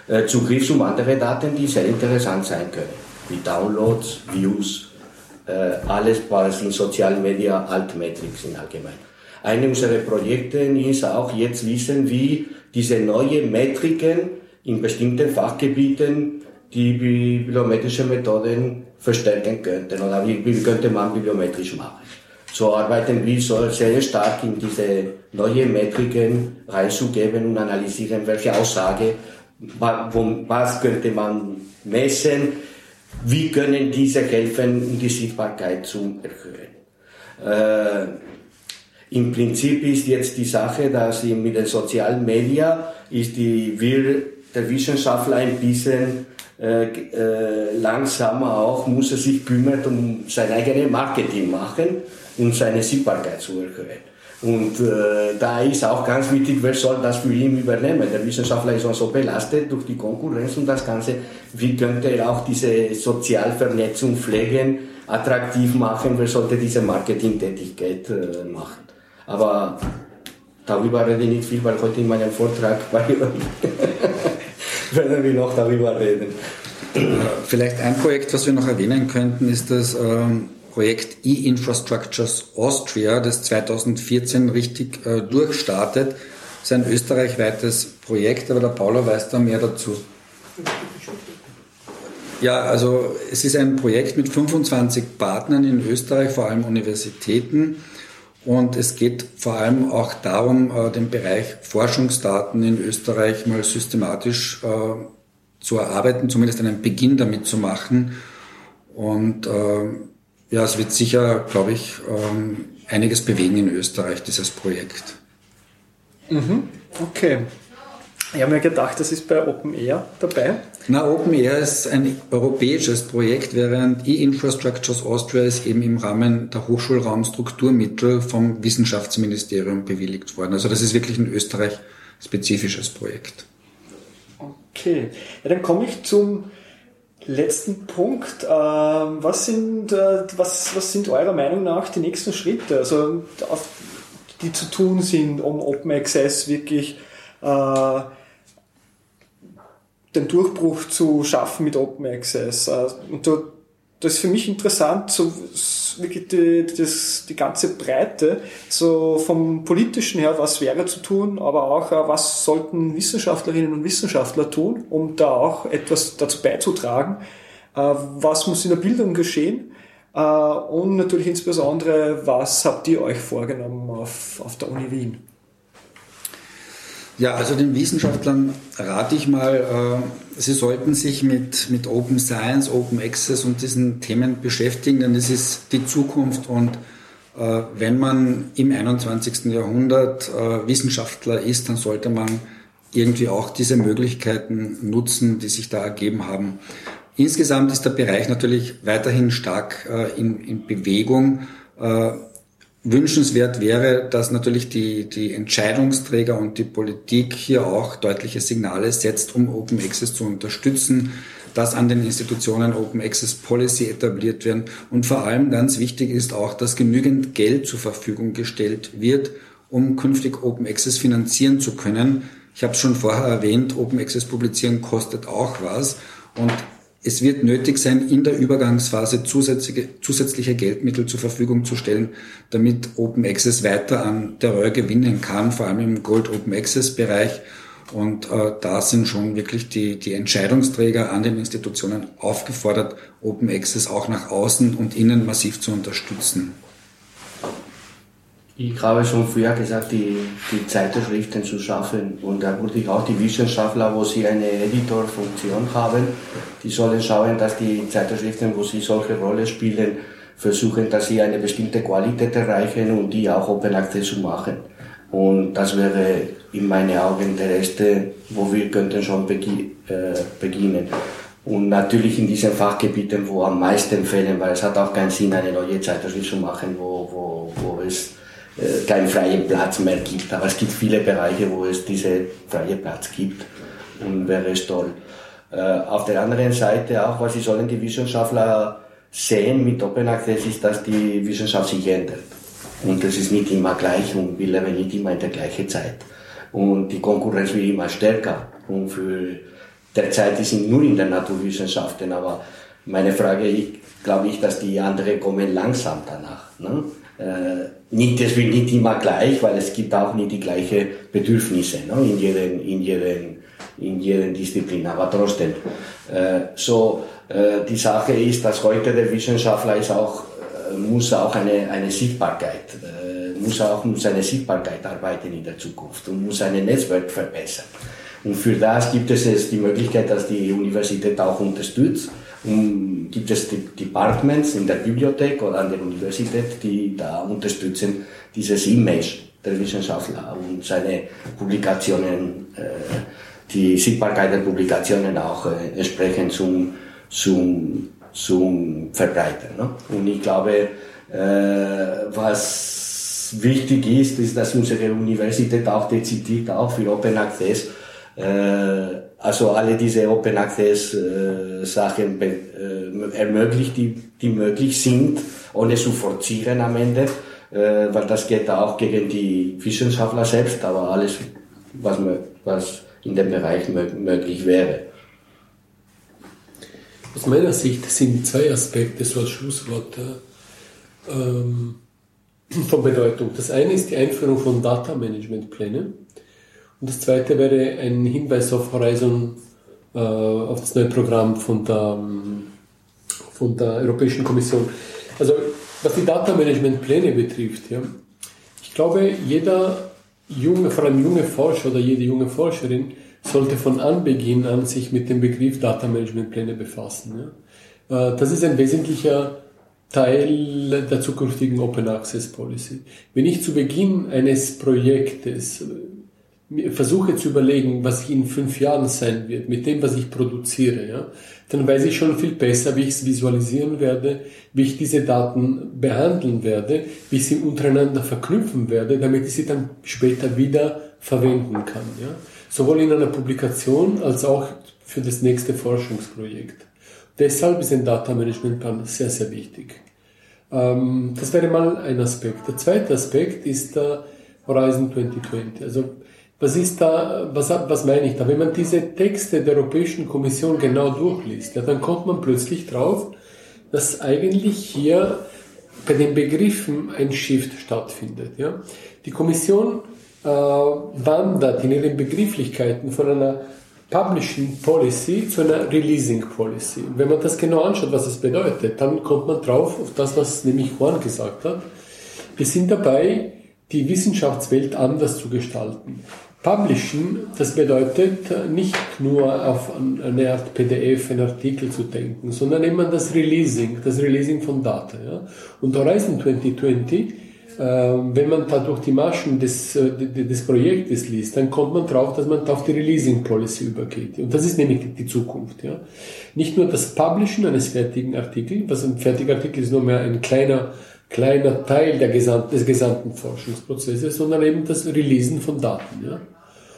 äh, Zugriff zu anderen Daten, die sehr interessant sein können. Wie Downloads, Views, äh, alles, was in sozialen Medien Altmetrics in allgemein. Eine unserer Projekte ist auch jetzt wissen, wie diese neuen Metriken in bestimmten Fachgebieten die bibliometrische Methoden verstärken könnten oder wie, wie könnte man bibliometrisch machen. So arbeiten wir so sehr stark in diese neuen Metriken reinzugeben und analysieren, welche Aussage, was könnte man messen, wie können diese helfen, um die Sichtbarkeit zu erhöhen? Äh, Im Prinzip ist jetzt die Sache, dass mit den sozialen Medien ist die, wir, der Wissenschaftler ein bisschen äh, äh, langsamer auch, muss er sich kümmern um sein eigenes Marketing machen und seine Sichtbarkeit zu erhöhen. Und äh, da ist auch ganz wichtig, wer soll das für ihn übernehmen. Der Wissenschaftler ist so belastet durch die Konkurrenz und das Ganze. Wie könnte er auch diese Sozialvernetzung pflegen, attraktiv machen? Wer sollte diese Marketingtätigkeit äh, machen? Aber darüber rede ich nicht viel, weil heute in meinem Vortrag werden wir noch darüber reden. Vielleicht ein Projekt, was wir noch erwähnen könnten, ist das ähm Projekt E-Infrastructures Austria, das 2014 richtig äh, durchstartet. Das ist ein österreichweites Projekt, aber der Paulo weiß da mehr dazu. Ja, also es ist ein Projekt mit 25 Partnern in Österreich, vor allem Universitäten. Und es geht vor allem auch darum, äh, den Bereich Forschungsdaten in Österreich mal systematisch äh, zu erarbeiten, zumindest einen Beginn damit zu machen. Und äh, ja, es wird sicher, glaube ich, ähm, einiges bewegen in Österreich, dieses Projekt. Mhm. Okay. Ich habe mir gedacht, das ist bei Open Air dabei. Na, Open Air ist ein europäisches Projekt, während E-Infrastructures Austria ist eben im Rahmen der Hochschulraumstrukturmittel vom Wissenschaftsministerium bewilligt worden. Also das ist wirklich ein Österreich-spezifisches Projekt. Okay, ja, dann komme ich zum letzten Punkt. Ähm, was, sind, äh, was, was sind eurer Meinung nach die nächsten Schritte, also, die zu tun sind, um Open Access wirklich äh, den Durchbruch zu schaffen mit Open Access? Äh, und da, das ist für mich interessant, so wirklich die, das, die ganze Breite, so vom politischen her, was wäre zu tun, aber auch, äh, was sollten Wissenschaftlerinnen und Wissenschaftler tun, um da auch etwas dazu beizutragen, äh, was muss in der Bildung geschehen Äh, und natürlich insbesondere, was habt ihr euch vorgenommen auf, auf der Uni Wien? Ja, also den Wissenschaftlern rate ich mal, äh, sie sollten sich mit, mit Open Science, Open Access und diesen Themen beschäftigen, denn es ist die Zukunft und äh, wenn man im 21. Jahrhundert äh, Wissenschaftler ist, dann sollte man irgendwie auch diese Möglichkeiten nutzen, die sich da ergeben haben. Insgesamt ist der Bereich natürlich weiterhin stark äh, in, in, Bewegung. Wünschenswert wäre, dass natürlich die, die Entscheidungsträger und die Politik hier auch deutliche Signale setzt, um Open Access zu unterstützen, dass an den Institutionen Open Access Policy etabliert werden und vor allem ganz wichtig ist auch, dass genügend Geld zur Verfügung gestellt wird, um künftig Open Access finanzieren zu können. Ich habe es schon vorher erwähnt, Open Access publizieren kostet auch was und es wird nötig sein, in der Übergangsphase zusätzliche, zusätzliche Geldmittel zur Verfügung zu stellen, damit Open Access weiter an der Röhr gewinnen kann, vor allem im Gold Open Access Bereich. Und äh, da sind schon wirklich die, die Entscheidungsträger an den Institutionen aufgefordert, Open Access auch nach außen und innen massiv zu unterstützen. Ich habe schon früher gesagt, die, die Zeitschriften zu schaffen. Und da würde ich auch die Wissenschaftler, wo sie eine Editorfunktion haben, die sollen schauen, dass die Zeitschriften, wo sie solche Rolle spielen, versuchen, dass sie eine bestimmte Qualität erreichen und die auch Open Access zu machen. Und das wäre in meinen Augen der erste, wo wir könnten schon begi äh, beginnen. Und natürlich in diesen Fachgebieten, wo am meisten fehlen, weil es hat auch keinen Sinn, eine neue Zeitschrift zu machen, wo, wo, wo es keinen freien Platz mehr gibt. Aber es gibt viele Bereiche, wo es diese freie Platz gibt und wäre es toll. Äh, auf der anderen Seite auch, was sollen die Wissenschaftler sehen mit Open Access, ist, dass die Wissenschaft sich ändert. Und das ist nicht immer gleich und wir leben nicht immer in der gleichen Zeit. Und die Konkurrenz wird immer stärker. Und für derzeit sind nur in der Naturwissenschaften, aber meine Frage, ich glaube ich, dass die anderen kommen langsam danach. Ne? Äh, nicht, das wird nicht immer gleich, weil es gibt auch nicht die gleichen Bedürfnisse ne? in jedem, in jedem, in jedem Disziplin. Aber trotzdem, äh, so äh, die Sache ist, dass heute der Wissenschaftler ist auch muss auch eine eine Sichtbarkeit muss auch um seine Sichtbarkeit arbeiten in der Zukunft und muss sein Netzwerk verbessern. Und für das gibt es jetzt die Möglichkeit, dass die Universität auch unterstützt und gibt es Departments in der Bibliothek oder an der Universität, die da unterstützen dieses Image der Wissenschaftler und seine Publikationen, äh, die Sichtbarkeit der Publikationen auch äh, entsprechend zum, zum, zum Verbreiten. Ne? Und ich glaube, äh, was wichtig ist, ist, dass unsere Universität auch dezidiert auch für Open Access äh, also alle diese Open Access äh, Sachen äh, ermöglicht, die, die möglich sind, ohne zu forcieren am Ende, äh, weil das geht auch gegen die Wissenschaftler selbst, aber alles, was, was in dem Bereich möglich wäre. Aus meiner Sicht sind zwei Aspekte so als Schlusswort ähm, von Bedeutung. Das eine ist die Einführung von Data Management Plänen und das zweite wäre ein Hinweis auf Horizon, äh, auf das neue Programm von der, ähm, von der Europäischen Kommission. Also was die Data Management Pläne betrifft, ja, ich glaube, jeder junge, vor allem junge Forscher oder jede junge Forscherin sollte von Anbeginn an sich mit dem Begriff Data Management Pläne befassen. Ja. Äh, das ist ein wesentlicher Teil der zukünftigen Open Access Policy. Wenn ich zu Beginn eines Projektes versuche zu überlegen, was ich in fünf Jahren sein wird, mit dem, was ich produziere, ja, dann weiß ich schon viel besser, wie ich es visualisieren werde, wie ich diese Daten behandeln werde, wie ich sie untereinander verknüpfen werde, damit ich sie dann später wieder verwenden kann. Ja. Sowohl in einer Publikation als auch für das nächste Forschungsprojekt. Deshalb ist ein Data Management Plan sehr, sehr wichtig. Ähm, das wäre mal ein Aspekt. Der zweite Aspekt ist der Horizon 2020. Also was ist da, was, was meine ich da? Wenn man diese Texte der Europäischen Kommission genau durchliest, ja, dann kommt man plötzlich drauf, dass eigentlich hier bei den Begriffen ein Shift stattfindet. Ja? Die Kommission äh, wandert in ihren Begrifflichkeiten von einer Publishing Policy zu einer Releasing Policy. wenn man das genau anschaut, was das bedeutet, dann kommt man drauf auf das, was nämlich Juan gesagt hat. Wir sind dabei, die Wissenschaftswelt anders zu gestalten. Publishen, das bedeutet nicht nur auf eine Art PDF, einen Artikel zu denken, sondern immer das Releasing, das Releasing von Daten. Ja? Und Horizon 2020 ähm, wenn man da durch die Maschen des, äh, des Projektes liest, dann kommt man drauf, dass man auf die Releasing Policy übergeht. Und das ist nämlich die Zukunft. Ja. Nicht nur das Publishen eines fertigen Artikels, was ein fertiger Artikel ist nur mehr ein kleiner, kleiner Teil der gesamt, des gesamten Forschungsprozesses, sondern eben das Releasen von Daten. Ja.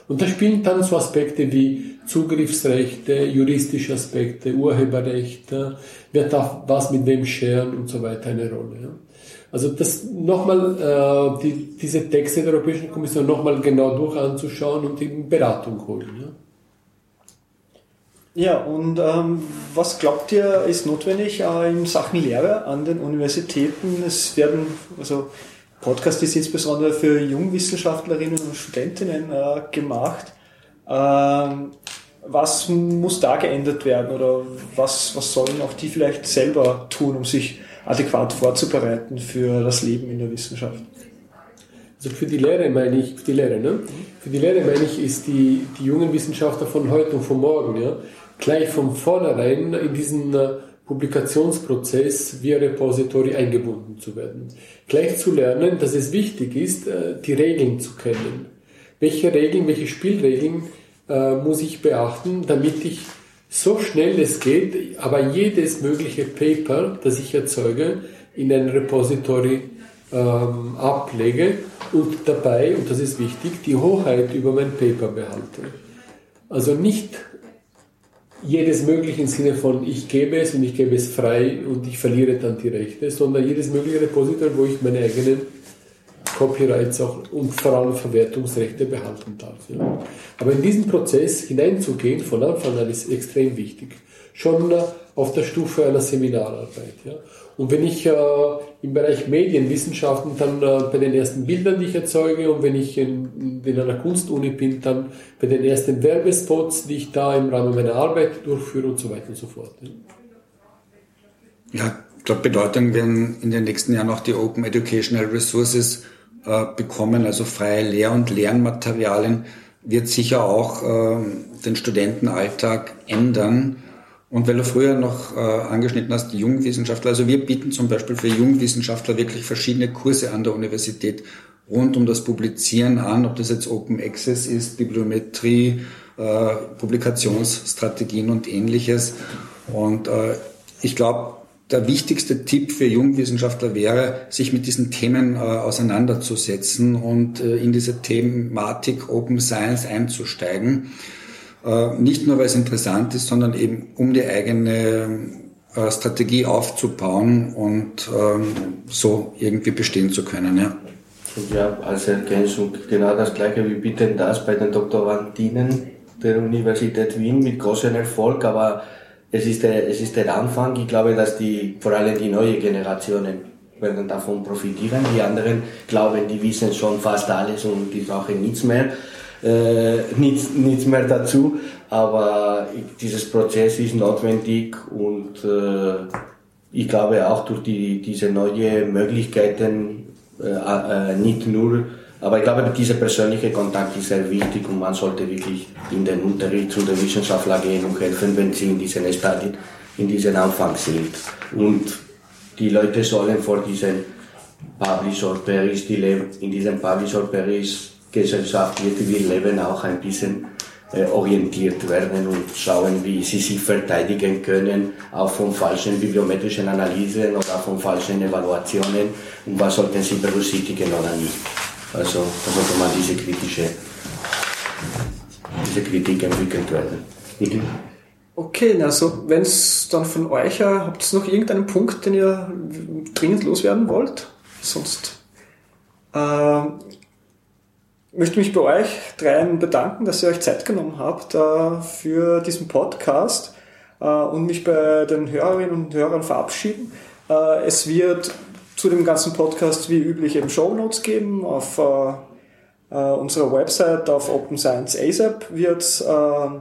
Und da spielen dann so Aspekte wie Zugriffsrechte, juristische Aspekte, Urheberrechte, wer darf was mit wem scheren und so weiter eine Rolle. Also das nochmal, äh, die, diese Texte der Europäischen Kommission nochmal genau durch anzuschauen und eben Beratung holen. Ja, ja und ähm, was glaubt ihr ist notwendig äh, in Sachen Lehre an den Universitäten? Es werden, also Podcast ist insbesondere für Jungwissenschaftlerinnen und Studentinnen äh, gemacht. Ähm, was muss da geändert werden oder was, was sollen auch die vielleicht selber tun, um sich adäquat vorzubereiten für das Leben in der Wissenschaft. Also für die Lehre meine ich, für die Lehre, ne? Für die Lehre meine ich, ist die, die jungen Wissenschaftler von heute und von morgen, ja, gleich von vornherein in diesen äh, Publikationsprozess via Repository eingebunden zu werden. Gleich zu lernen, dass es wichtig ist, äh, die Regeln zu kennen. Welche Regeln, welche Spielregeln äh, muss ich beachten, damit ich so schnell es geht, aber jedes mögliche Paper, das ich erzeuge, in ein Repository ähm, ablege und dabei, und das ist wichtig, die Hoheit über mein Paper behalte. Also nicht jedes mögliche im Sinne von ich gebe es und ich gebe es frei und ich verliere dann die Rechte, sondern jedes mögliche Repository, wo ich meine eigenen Copyrights auch und vor allem Verwertungsrechte behalten darf. Ja. Aber in diesen Prozess hineinzugehen von Anfang an ist extrem wichtig. Schon auf der Stufe einer Seminararbeit. Ja. Und wenn ich äh, im Bereich Medienwissenschaften dann äh, bei den ersten Bildern, die ich erzeuge, und wenn ich in, in einer Kunstuni bin, dann bei den ersten Werbespots, die ich da im Rahmen meiner Arbeit durchführe und so weiter und so fort. Ja, ja ich glaube, Bedeutung werden in den nächsten Jahren auch die Open Educational Resources äh, bekommen, also freie Lehr- und Lernmaterialien, wird sicher auch äh, den Studentenalltag ändern. Und weil du früher noch äh, angeschnitten hast, die Jungwissenschaftler, also wir bieten zum Beispiel für Jungwissenschaftler wirklich verschiedene Kurse an der Universität rund um das Publizieren an, ob das jetzt Open Access ist, Bibliometrie, äh, Publikationsstrategien und ähnliches. Und äh, ich glaube, der wichtigste Tipp für Jungwissenschaftler wäre, sich mit diesen Themen äh, auseinanderzusetzen und äh, in diese Thematik Open Science einzusteigen. Äh, nicht nur, weil es interessant ist, sondern eben um die eigene äh, Strategie aufzubauen und ähm, so irgendwie bestehen zu können. Ja. Ja, als Ergänzung genau das gleiche. Wir bieten das bei den Doktorandinen der Universität Wien mit großem Erfolg, aber es ist, der, es ist der Anfang. Ich glaube, dass die, vor allem die neue Generationen werden davon profitieren. Die anderen glauben, die wissen schon fast alles und die brauchen nichts mehr, äh, nichts, nichts mehr dazu. Aber dieses Prozess ist notwendig und äh, ich glaube auch durch die, diese neuen Möglichkeiten, äh, äh, nicht nur aber ich glaube, dieser persönliche Kontakt ist sehr wichtig und man sollte wirklich in den Unterricht zu den Wissenschaftlern gehen und helfen, wenn sie in diesen Stadien, in diesem Anfang sind. Und die Leute sollen vor diesem Publish or Paris, die leben in diesem Publish or Paris Gesellschaft, die wir leben, auch ein bisschen äh, orientiert werden und schauen, wie sie sich verteidigen können, auch von falschen bibliometrischen Analysen oder von falschen Evaluationen und was sollten sie berücksichtigen oder nicht. Also da sollte man diese kritische, diese Kritik entwickelt werden. Mhm. Okay, also wenn es dann von euch, habt ihr noch irgendeinen Punkt, den ihr dringend loswerden wollt? Sonst äh, möchte mich bei euch dreien bedanken, dass ihr euch Zeit genommen habt äh, für diesen Podcast äh, und mich bei den Hörerinnen und Hörern verabschieden. Äh, es wird zu dem ganzen Podcast wie üblich eben Show Notes geben. Auf unserer Website auf Open Science ASAP wird äh,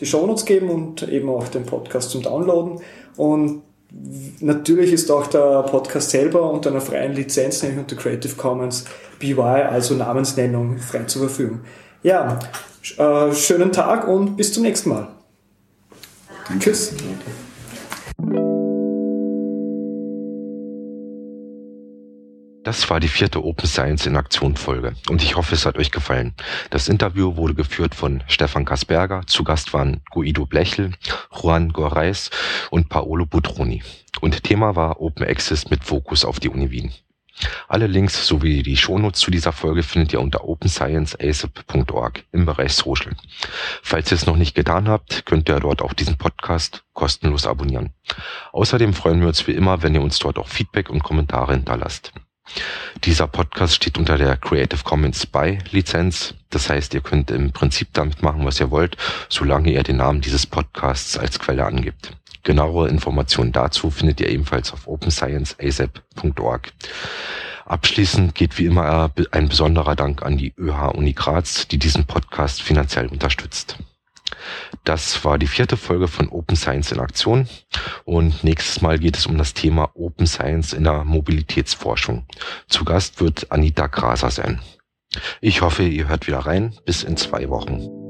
die Shownotes geben und eben auch den Podcast zum Downloaden. Und natürlich ist auch der Podcast selber unter einer freien Lizenz, nämlich unter Creative Commons BY, also Namensnennung, frei zur Verfügung. Ja, äh, schönen Tag und bis zum nächsten Mal. Danke. Tschüss. Das war die vierte Open Science in Aktion Folge und ich hoffe, es hat euch gefallen. Das Interview wurde geführt von Stefan Kasperger, zu Gast waren Guido Blechel, Juan Gorreis und Paolo Butroni. Und Thema war Open Access mit Fokus auf die Uni Wien. Alle Links sowie die Shownotes zu dieser Folge findet ihr unter openscienceasap.org im Bereich Social. Falls ihr es noch nicht getan habt, könnt ihr dort auch diesen Podcast kostenlos abonnieren. Außerdem freuen wir uns wie immer, wenn ihr uns dort auch Feedback und Kommentare hinterlasst. Dieser Podcast steht unter der Creative Commons by Lizenz. Das heißt, ihr könnt im Prinzip damit machen, was ihr wollt, solange ihr den Namen dieses Podcasts als Quelle angibt. Genauere Informationen dazu findet ihr ebenfalls auf openscienceasap.org. Abschließend geht wie immer ein besonderer Dank an die ÖH Uni Graz, die diesen Podcast finanziell unterstützt. Das war die vierte Folge von Open Science in Aktion und nächstes Mal geht es um das Thema Open Science in der Mobilitätsforschung. Zu Gast wird Anita Graser sein. Ich hoffe, ihr hört wieder rein. Bis in zwei Wochen.